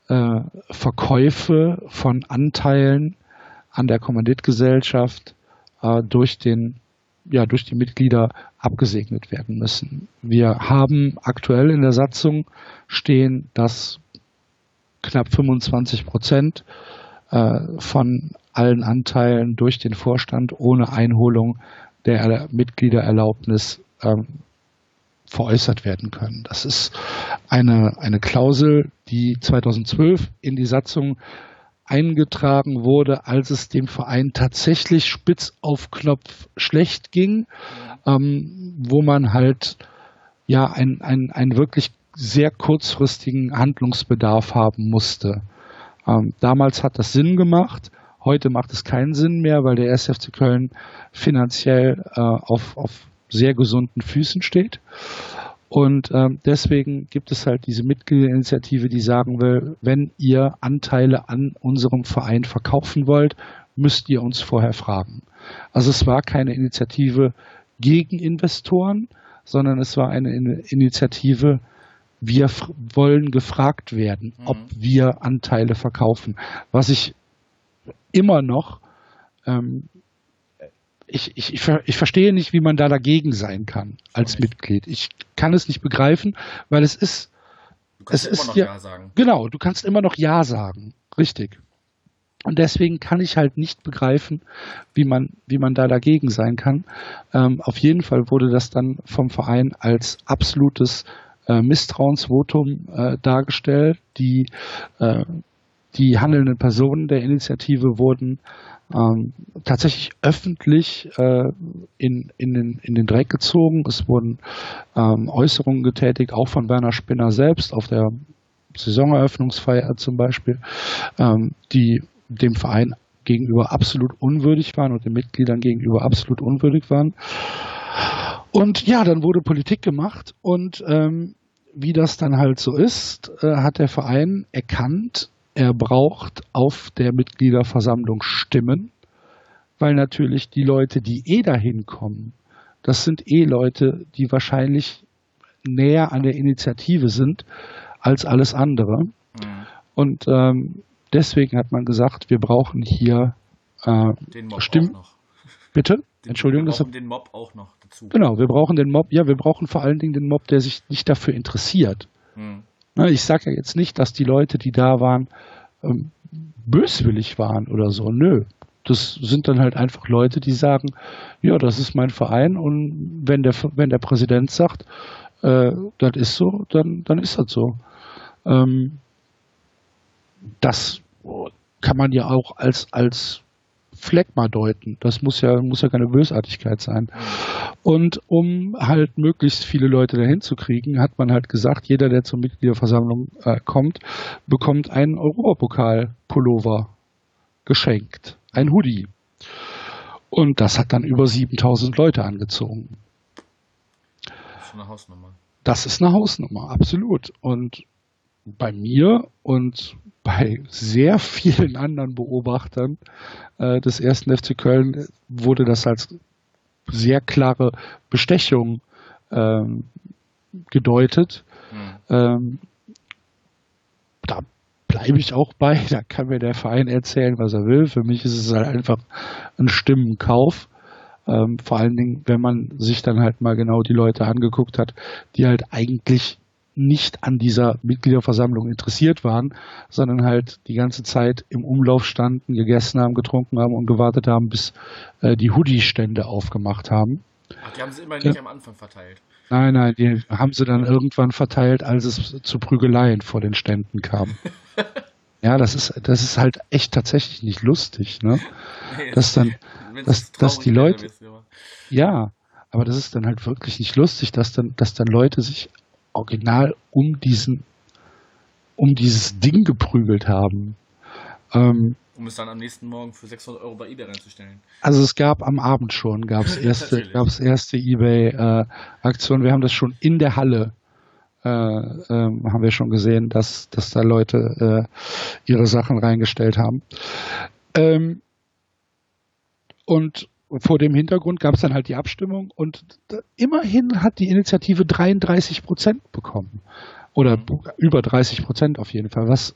äh, Verkäufe von Anteilen an der Kommanditgesellschaft äh, durch den ja, durch die Mitglieder abgesegnet werden müssen. Wir haben aktuell in der Satzung stehen, dass knapp 25 Prozent äh, von allen Anteilen durch den Vorstand ohne Einholung der Mitgliedererlaubnis ähm, veräußert werden können. Das ist eine, eine Klausel, die 2012 in die Satzung eingetragen wurde, als es dem Verein tatsächlich spitz auf Knopf schlecht ging, ähm, wo man halt ja einen ein wirklich sehr kurzfristigen Handlungsbedarf haben musste. Ähm, damals hat das Sinn gemacht, heute macht es keinen Sinn mehr, weil der SFC Köln finanziell äh, auf, auf sehr gesunden Füßen steht. Und ähm, deswegen gibt es halt diese Mitgliederinitiative, die sagen will, wenn ihr Anteile an unserem Verein verkaufen wollt, müsst ihr uns vorher fragen. Also es war keine Initiative gegen Investoren, sondern es war eine Initiative, wir wollen gefragt werden, ob mhm. wir Anteile verkaufen. Was ich immer noch ähm, ich, ich, ich, ich verstehe nicht, wie man da dagegen sein kann als Mitglied. Ich kann es nicht begreifen, weil es ist. Du kannst es immer noch ja, Ja sagen. Genau, du kannst immer noch Ja sagen. Richtig. Und deswegen kann ich halt nicht begreifen, wie man, wie man da dagegen sein kann. Ähm, auf jeden Fall wurde das dann vom Verein als absolutes äh, Misstrauensvotum äh, dargestellt. Die, äh, die handelnden Personen der Initiative wurden ähm, tatsächlich öffentlich äh, in, in, den, in den Dreck gezogen. Es wurden ähm, Äußerungen getätigt, auch von Werner Spinner selbst auf der Saisoneröffnungsfeier zum Beispiel, ähm, die dem Verein gegenüber absolut unwürdig waren und den Mitgliedern gegenüber absolut unwürdig waren. Und ja, dann wurde Politik gemacht und ähm, wie das dann halt so ist, äh, hat der Verein erkannt, er braucht auf der Mitgliederversammlung Stimmen, weil natürlich die Leute, die eh dahin kommen, das sind eh Leute, die wahrscheinlich näher an der Initiative sind als alles andere. Mhm. Und ähm, deswegen hat man gesagt, wir brauchen hier äh, Stimmen. Bitte? Den, Entschuldigung, wir brauchen den Mob auch noch dazu. Genau, wir brauchen den Mob. Ja, wir brauchen vor allen Dingen den Mob, der sich nicht dafür interessiert. Mhm. Na, ich sage ja jetzt nicht, dass die Leute, die da waren, ähm, böswillig waren oder so. Nö. Das sind dann halt einfach Leute, die sagen, ja, das ist mein Verein und wenn der, wenn der Präsident sagt, äh, das ist so, dann, dann ist das so. Ähm, das kann man ja auch als, als Phlegma deuten. Das muss ja, muss ja keine Bösartigkeit sein. Und um halt möglichst viele Leute dahin zu kriegen, hat man halt gesagt, jeder, der zur Mitgliederversammlung äh, kommt, bekommt einen Europapokal-Pullover geschenkt. Ein Hoodie. Und das hat dann über 7000 Leute angezogen. Das ist eine Hausnummer. Das ist eine Hausnummer, absolut. Und bei mir und bei sehr vielen anderen Beobachtern äh, des ersten FC Köln wurde das als sehr klare Bestechung ähm, gedeutet. Mhm. Ähm, da bleibe ich auch bei, da kann mir der Verein erzählen, was er will. Für mich ist es halt einfach ein Stimmenkauf. Ähm, vor allen Dingen, wenn man sich dann halt mal genau die Leute angeguckt hat, die halt eigentlich nicht an dieser Mitgliederversammlung interessiert waren, sondern halt die ganze Zeit im Umlauf standen, gegessen haben, getrunken haben und gewartet haben, bis äh, die Hoodie-Stände aufgemacht haben. Ach, die haben sie immer nicht ja. am Anfang verteilt. Nein, nein, die haben sie dann irgendwann verteilt, als es zu Prügeleien vor den Ständen kam. ja, das ist, das ist halt echt tatsächlich nicht lustig, ne? Nee, dass dann, dass, dass die Leute, ja, aber das ist dann halt wirklich nicht lustig, dass dann, dass dann Leute sich original um diesen, um dieses Ding geprügelt haben. Ähm, um es dann am nächsten Morgen für 600 Euro bei eBay reinzustellen. Also es gab am Abend schon, gab es erste, gab's erste eBay-Aktionen. Äh, wir haben das schon in der Halle, äh, äh, haben wir schon gesehen, dass, dass da Leute äh, ihre Sachen reingestellt haben. Ähm, und vor dem Hintergrund gab es dann halt die Abstimmung und immerhin hat die Initiative 33 Prozent bekommen. Oder mhm. über 30 Prozent auf jeden Fall, was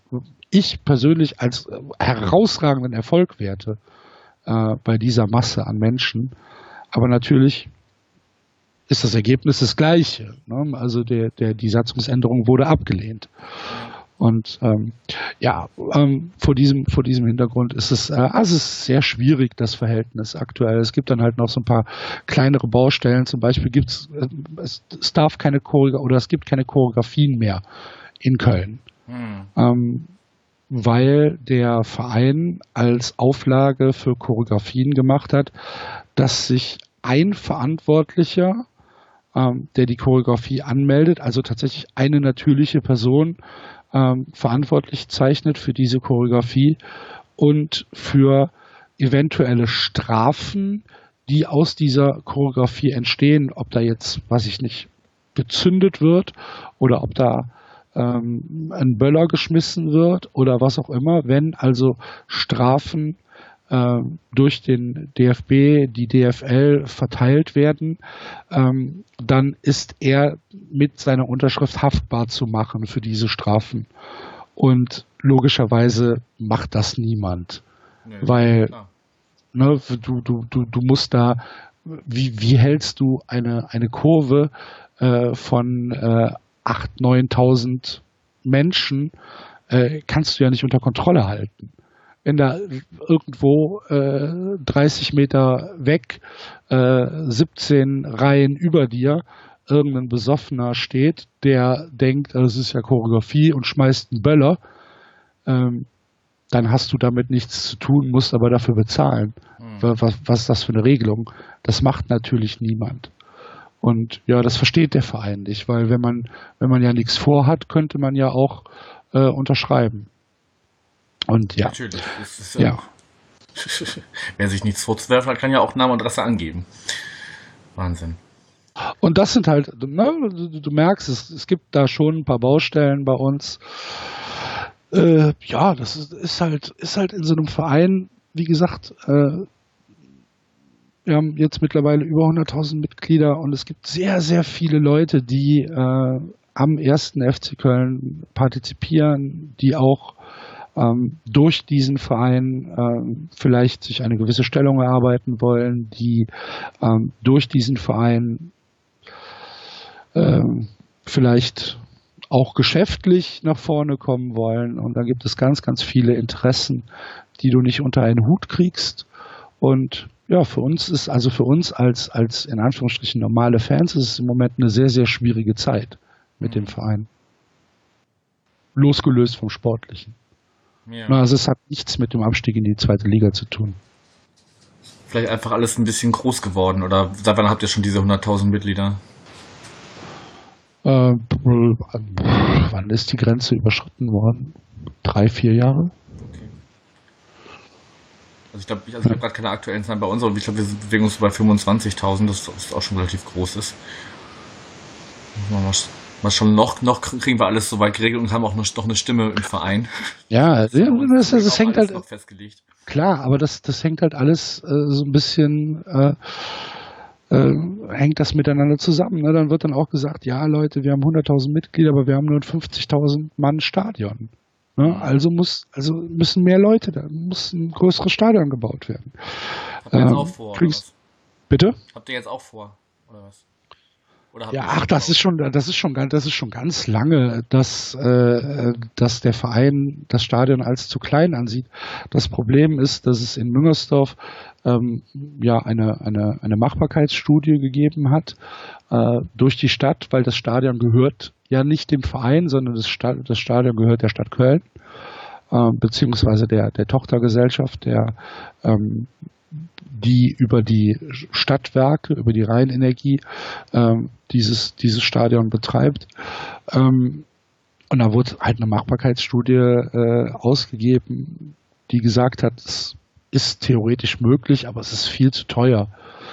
ich persönlich als herausragenden Erfolg werte äh, bei dieser Masse an Menschen. aber natürlich ist das Ergebnis das gleiche. Ne? Also der, der, die Satzungsänderung wurde abgelehnt. Und ähm, ja, ähm, vor diesem vor diesem Hintergrund ist es, äh, also es ist sehr schwierig das Verhältnis aktuell. Es gibt dann halt noch so ein paar kleinere Baustellen. Zum Beispiel gibt's äh, es, es darf keine Choreografie oder es gibt keine Choreografien mehr in Köln, hm. ähm, weil der Verein als Auflage für Choreografien gemacht hat, dass sich ein Verantwortlicher ähm, der die Choreografie anmeldet, also tatsächlich eine natürliche Person ähm, verantwortlich zeichnet für diese Choreografie und für eventuelle Strafen, die aus dieser Choreografie entstehen, ob da jetzt, weiß ich nicht, gezündet wird oder ob da ähm, ein Böller geschmissen wird oder was auch immer, wenn also Strafen äh, durch den DFB, die DFL verteilt werden, ähm, dann ist er mit seiner Unterschrift haftbar zu machen für diese Strafen. Und logischerweise macht das niemand. Nee, weil ne, du, du, du, du musst da, wie, wie hältst du eine, eine Kurve äh, von äh, 8.000, 9.000 Menschen, äh, kannst du ja nicht unter Kontrolle halten wenn da irgendwo äh, 30 Meter weg, äh, 17 Reihen über dir, irgendein Besoffener steht, der denkt, das ist ja Choreografie und schmeißt einen Böller, ähm, dann hast du damit nichts zu tun, musst aber dafür bezahlen. Mhm. Was, was ist das für eine Regelung? Das macht natürlich niemand. Und ja, das versteht der Verein nicht, weil wenn man, wenn man ja nichts vorhat, könnte man ja auch äh, unterschreiben. Und ja. Natürlich. Ist, ja. Wer sich nichts vorzuwerfen hat, kann ja auch Name und Adresse angeben. Wahnsinn. Und das sind halt, ne, du, du, merkst, es, es gibt da schon ein paar Baustellen bei uns. Äh, ja, das ist, ist, halt, ist halt in so einem Verein, wie gesagt, äh, wir haben jetzt mittlerweile über 100.000 Mitglieder und es gibt sehr, sehr viele Leute, die äh, am ersten FC Köln partizipieren, die auch ähm, durch diesen Verein ähm, vielleicht sich eine gewisse Stellung erarbeiten wollen, die ähm, durch diesen Verein ähm, vielleicht auch geschäftlich nach vorne kommen wollen. Und da gibt es ganz, ganz viele Interessen, die du nicht unter einen Hut kriegst. Und ja, für uns ist, also für uns als, als in Anführungsstrichen normale Fans, ist es im Moment eine sehr, sehr schwierige Zeit mit dem mhm. Verein. Losgelöst vom Sportlichen. Ja. Also es hat nichts mit dem Abstieg in die zweite Liga zu tun. Vielleicht einfach alles ein bisschen groß geworden oder seit wann habt ihr schon diese 100.000 Mitglieder? Äh, wann ist die Grenze überschritten worden? Drei, vier Jahre? Okay. Also ich glaube, ich, also ich habe gerade keine aktuellen Zahlen bei uns, aber ich glaube, wir bewegen uns bei 25.000, das, das auch schon relativ groß ist. Mal Mal schon noch, noch kriegen wir alles soweit geregelt und haben auch noch, noch eine Stimme im Verein. Ja, das, das, das, das hängt halt. Festgelegt. Klar, aber das, das hängt halt alles äh, so ein bisschen. Äh, äh, hängt das miteinander zusammen. Ne? Dann wird dann auch gesagt, ja Leute, wir haben 100.000 Mitglieder, aber wir haben nur ein 50.000 Mann Stadion. Ne? Also muss, also müssen mehr Leute da, muss ein größeres Stadion gebaut werden. Habt ihr jetzt ähm, auch vor? Bitte? Habt ihr jetzt auch vor, oder was? Ja, ach, das ist schon, das ist schon, das ist schon ganz lange, dass, äh, dass der Verein das Stadion als zu klein ansieht. Das Problem ist, dass es in Müngersdorf ähm, ja eine, eine, eine Machbarkeitsstudie gegeben hat äh, durch die Stadt, weil das Stadion gehört ja nicht dem Verein, sondern das, Sta das Stadion gehört der Stadt Köln äh, beziehungsweise der, der Tochtergesellschaft der ähm, die über die Stadtwerke, über die Rheinenergie ähm, dieses, dieses Stadion betreibt. Ähm, und da wurde halt eine Machbarkeitsstudie äh, ausgegeben, die gesagt hat, es ist theoretisch möglich, aber es ist viel zu teuer.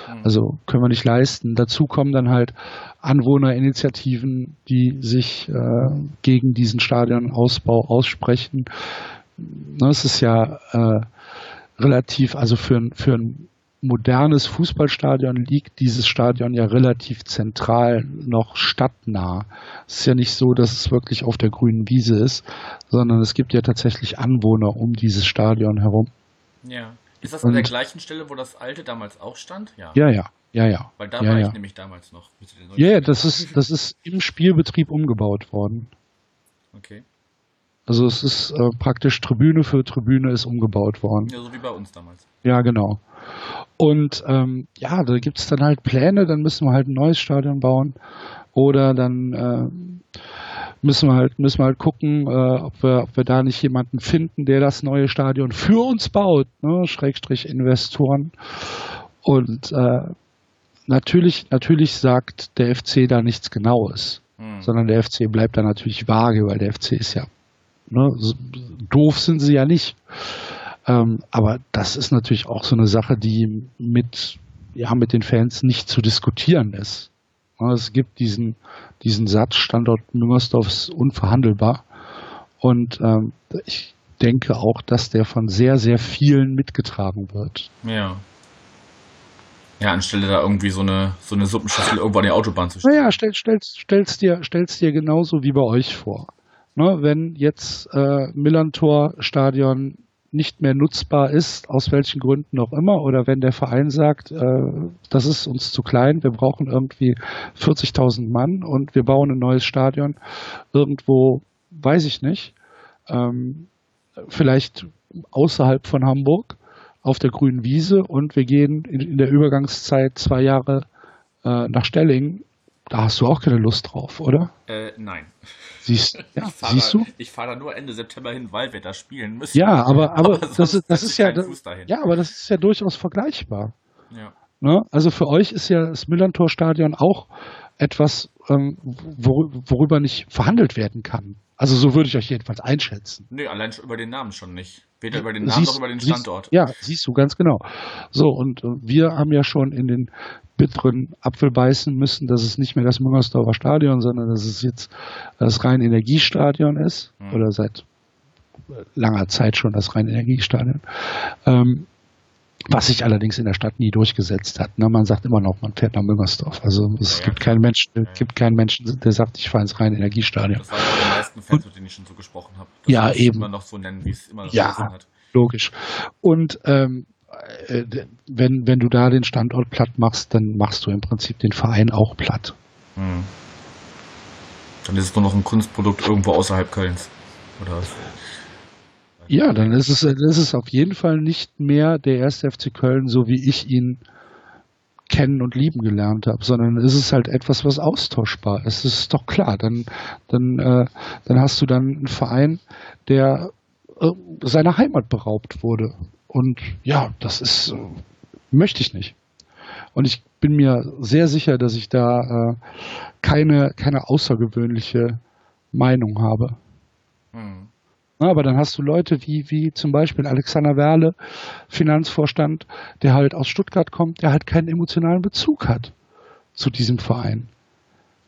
Mhm. Also können wir nicht leisten. Dazu kommen dann halt Anwohnerinitiativen, die sich äh, gegen diesen Stadionausbau aussprechen. Es ist ja äh, relativ, also für, für ein modernes Fußballstadion liegt dieses Stadion ja relativ zentral noch stadtnah. Es ist ja nicht so, dass es wirklich auf der grünen Wiese ist, sondern es gibt ja tatsächlich Anwohner um dieses Stadion herum. Ja. Ist das an der Und- gleichen Stelle, wo das alte damals auch stand? Ja. Ja, ja, ja, ja. Weil da ja, war ja. ich nämlich damals noch. Ja, ja, das ist, das ist im Spielbetrieb umgebaut worden. Okay. Also es ist äh, praktisch Tribüne für Tribüne ist umgebaut worden. Ja, so wie bei uns damals. Ja, genau. Und ähm, ja, da gibt's dann halt Pläne, dann müssen wir halt ein neues Stadion bauen. Oder dann äh, müssen wir halt, müssen wir halt gucken, äh, ob, wir, ob wir da nicht jemanden finden, der das neue Stadion für uns baut, ne? Schrägstrich Investoren. Und äh, natürlich, natürlich sagt der FC da nichts Genaues, Hm. sondern der FC bleibt da natürlich vage, weil der FC ist ja ne, so, doof sind sie ja nicht. Ähm, aber das ist natürlich auch so eine Sache, die mit, ja, mit den Fans nicht zu diskutieren ist. Es gibt diesen, diesen Satz, Standort Müngersdorf ist unverhandelbar. Und ähm, ich denke auch, dass der von sehr, sehr vielen mitgetragen wird. Ja. Ja, anstelle da irgendwie so eine, so eine Suppenschüssel irgendwo an die Autobahn zu stellen. Naja, stell, stell's, stell's, dir, stell's dir genauso wie bei euch vor. Ne, wenn jetzt äh, Millantor Stadion nicht mehr nutzbar ist, aus welchen Gründen auch immer, oder wenn der Verein sagt, äh, das ist uns zu klein, wir brauchen irgendwie 40.000 Mann und wir bauen ein neues Stadion irgendwo, weiß ich nicht, ähm, vielleicht außerhalb von Hamburg auf der grünen Wiese und wir gehen in, in der Übergangszeit zwei Jahre äh, nach Stelling, da hast du auch keine Lust drauf, oder? Äh, nein. Siehst, ja, siehst da, du? Ich fahre da nur Ende September hin, weil wir da spielen müssen. Ja, aber, aber, das, sonst ist, das ist ja, dahin. ja, aber das ist ja durchaus vergleichbar. Ja. Ne? Also für euch ist ja das Millantor-Stadion auch etwas, ähm, wor worüber nicht verhandelt werden kann. Also so würde ich euch jedenfalls einschätzen. Nee, allein schon über den Namen schon nicht. Weder über den Namen Siehst- noch über den siehst- Standort. Ja, siehst du ganz genau. So, und äh, wir haben ja schon in den bitteren Apfel beißen müssen, dass es nicht mehr das Müngersdorfer Stadion, sondern dass es jetzt das rein Energiestadion ist. Hm. Oder seit langer Zeit schon das rein Energiestadion. Ähm, was sich allerdings in der Stadt nie durchgesetzt hat. Ne? Man sagt immer noch, man fährt nach Müngersdorf. Also es Ja, ja, gibt klar. keinen Menschen, Ja, ja. gibt keinen Menschen, der sagt, ich fahre ins rein Energiestadion. Das auch die meisten Fans, mit denen ich schon so gesprochen habe. Ja, muss ich eben. immer noch so nennen, wie es immer Ja. hat. Logisch. Und ähm, äh, wenn, wenn du da den Standort platt machst, dann machst du im Prinzip den Verein auch platt. Hm. Dann ist es nur noch ein Kunstprodukt irgendwo außerhalb Kölns. Oder? Ja, dann ist es, dann ist es auf jeden Fall nicht mehr der erste FC Köln, so wie ich ihn kennen und lieben gelernt habe, sondern es ist halt etwas, was austauschbar ist. Das ist doch klar. Dann, dann, äh, dann hast du dann einen Verein, der äh, seiner Heimat beraubt wurde. Und ja, das ist, äh, möchte ich nicht. Und ich bin mir sehr sicher, dass ich da äh, keine, keine außergewöhnliche Meinung habe. Hm. Na, aber dann hast du Leute wie, wie zum Beispiel Alexander Werle, Finanzvorstand, der halt aus Stuttgart kommt, der halt keinen emotionalen Bezug hat zu diesem Verein.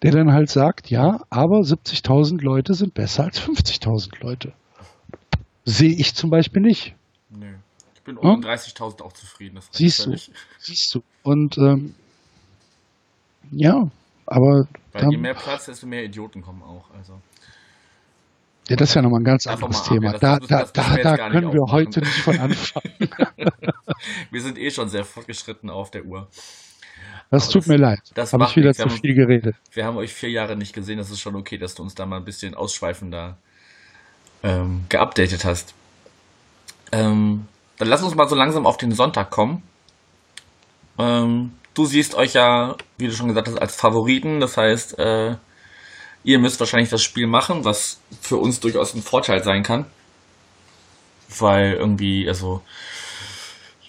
Der dann halt sagt, ja, aber 70.000 Leute sind besser als 50.000 Leute. Sehe ich zum Beispiel nicht. Bin um 30.000 auch zufrieden. Siehst du. Siehst du. Und ähm, ja, aber Weil je mehr Platz, desto mehr Idioten kommen auch. Also. ja, das ist ja nochmal ein ganz anderes Thema. das- Da, das- da, das da, da können wir heute nicht von anfangen. Wir sind eh schon sehr fortgeschritten auf der Uhr. Das Aber tut das- mir leid. das Habe ich wieder zu Wir haben- viel geredet. Wir haben euch vier Jahre nicht gesehen. Das ist schon okay, dass du uns da mal ein bisschen ausschweifender ähm, geupdatet hast. Ähm, dann lass uns mal so langsam auf den Sonntag kommen. Ähm, du siehst euch ja, wie du schon gesagt hast, als Favoriten. Das heißt, äh, ihr müsst wahrscheinlich das Spiel machen, was für uns durchaus ein Vorteil sein kann. Weil irgendwie, also,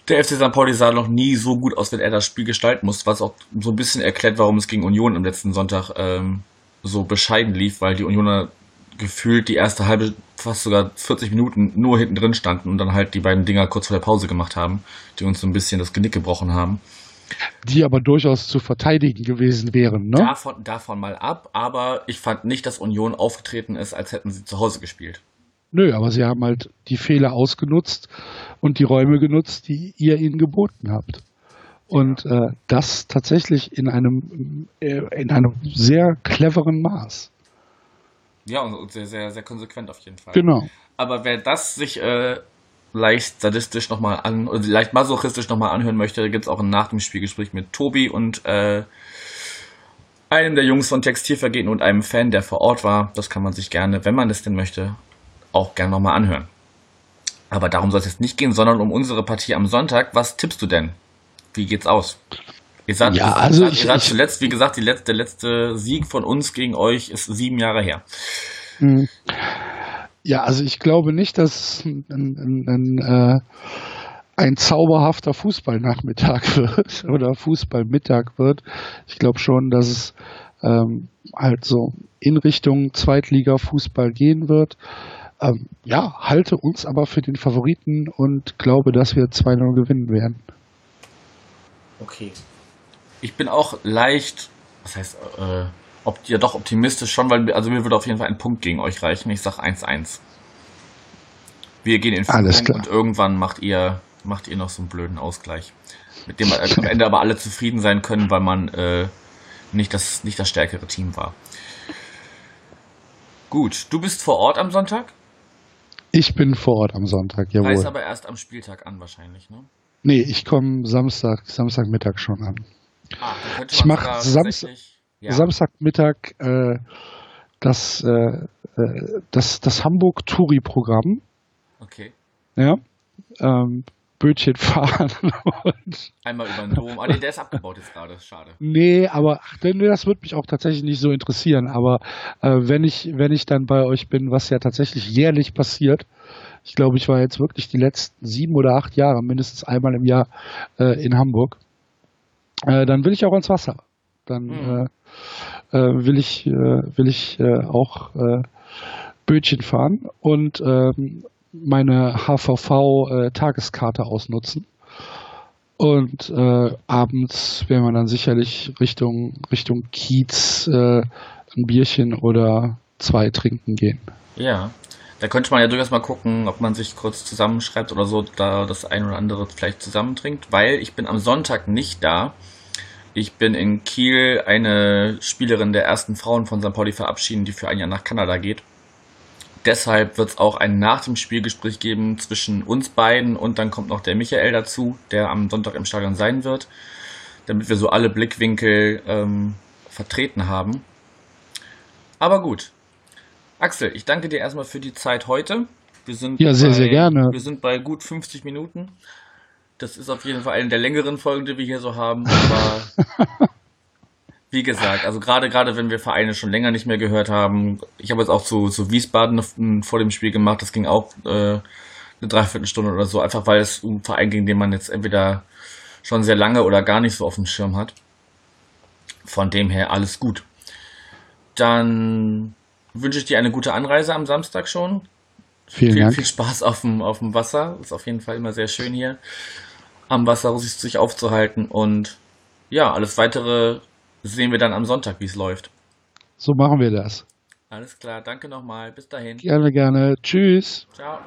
der FC St. Pauli sah noch nie so gut aus, wenn er das Spiel gestalten muss, was auch so ein bisschen erklärt, warum es gegen Union am letzten Sonntag ähm, so bescheiden lief, weil die Unioner gefühlt die erste halbe, fast sogar 40 Minuten nur hinten drin standen und dann halt die beiden Dinger kurz vor der Pause gemacht haben, die uns so ein bisschen das Genick gebrochen haben. Die aber durchaus zu verteidigen gewesen wären, ne? Davon, davon mal ab, aber ich fand nicht, dass Union aufgetreten ist, als hätten sie zu Hause gespielt. Nö, aber sie haben halt die Fehler ausgenutzt und die Räume genutzt, die ihr ihnen geboten habt. Und äh, das tatsächlich in einem, äh, in einem sehr cleveren Maß. Ja, und sehr, sehr, sehr konsequent auf jeden Fall. Genau. Aber wer das sich äh, leicht sadistisch nochmal an, oder leicht masochistisch nochmal anhören möchte, gibt es auch ein nach dem Spielgespräch mit Tobi und äh, einem der Jungs von Textilvergehen und einem Fan, der vor Ort war. Das kann man sich gerne, wenn man das denn möchte, auch gerne nochmal anhören. Aber darum soll es jetzt nicht gehen, sondern um unsere Partie am Sonntag. Was tippst du denn? Wie geht's aus? Ihr sagt, Ja, also ich- ihr zuletzt, wie gesagt, die letzte, der letzte Sieg von uns gegen euch ist sieben Jahre her. Hm. Ja, also ich glaube nicht, dass es ein, ein, ein, äh, ein zauberhafter Fußballnachmittag wird oder Fußballmittag wird. Ich glaube schon, dass es ähm, halt so in Richtung Zweitliga-Fußball gehen wird. Ähm, ja, halte uns aber für den Favoriten und glaube, dass wir 2-0 gewinnen werden. Okay. Ich bin auch leicht, was heißt, äh, ob, ja doch optimistisch schon, weil also mir würde auf jeden Fall ein Punkt gegen euch reichen. Ich sag 1-1. Wir gehen in Führung und irgendwann macht ihr, macht ihr noch so einen blöden Ausgleich. Mit dem am Ende aber alle zufrieden sein können, weil man äh, nicht, das, nicht das stärkere Team war. Gut, du bist vor Ort am Sonntag, Ich bin vor Ort am Sonntag, jawohl. reist aber erst am Spieltag an wahrscheinlich, ne? Nee, ich komme Samstag, Samstagmittag schon an. Ah, Ich man mach sogar Samstag- tatsächlich- ja. Samstagmittag äh, das, äh, äh, das, das Hamburg-Touri-Programm. Okay. Ja. Ähm, Bötchen fahren und Einmal über den Dom. Ah, nee, der ist abgebaut jetzt gerade. Schade. nee, aber ach, denn das wird mich auch tatsächlich nicht so interessieren. Aber äh, wenn ich wenn ich dann bei euch bin, was ja tatsächlich jährlich passiert, ich glaube, ich war jetzt wirklich die letzten sieben oder acht Jahre mindestens einmal im Jahr äh, in Hamburg, äh, dann will ich auch ans Wasser. Dann Mhm. äh, äh, will ich äh, will ich auch Bötchen fahren und ähm, meine HVV-Tageskarte ausnutzen. Und abends werden wir dann sicherlich Richtung, Richtung Kiez ein Bierchen oder zwei trinken gehen. Ja. Da könnte man ja durchaus mal gucken, ob man sich kurz zusammenschreibt oder so, da das ein oder andere vielleicht zusammentrinkt, weil ich bin am Sonntag nicht da. Ich bin in Kiel eine Spielerin der ersten Frauen von St. Pauli verabschieden, die für ein Jahr nach Kanada geht. Deshalb wird es auch ein nach dem Spielgespräch geben zwischen uns beiden und dann kommt noch der Michael dazu, der am Sonntag im Stadion sein wird, damit wir so alle Blickwinkel ähm, vertreten haben. Aber gut. Axel, ich danke dir erstmal für die Zeit heute. Wir sind Ja, sehr, bei, sehr gerne. Wir sind bei gut 50 Minuten. Das ist auf jeden Fall eine der längeren Folgen, die wir hier so haben. Aber wie gesagt, also gerade gerade wenn wir Vereine schon länger nicht mehr gehört haben. Ich habe jetzt auch zu, zu Wiesbaden vor dem Spiel gemacht. Das ging auch äh, eine Dreiviertelstunde oder so. Einfach weil es um einen Verein ging, den man jetzt entweder schon sehr lange oder gar nicht so auf dem Schirm hat. Von dem her alles gut. Dann wünsche ich dir eine gute Anreise am Samstag schon. Vielen Viel, Dank. viel Spaß auf dem, auf dem Wasser. Ist auf jeden Fall immer sehr schön hier am Wasser sich, sich aufzuhalten. Und ja, alles weitere sehen wir dann am Sonntag, wie es läuft. So machen wir das. Alles klar, danke nochmal. Bis dahin. Gerne, gerne. Tschüss. Ciao.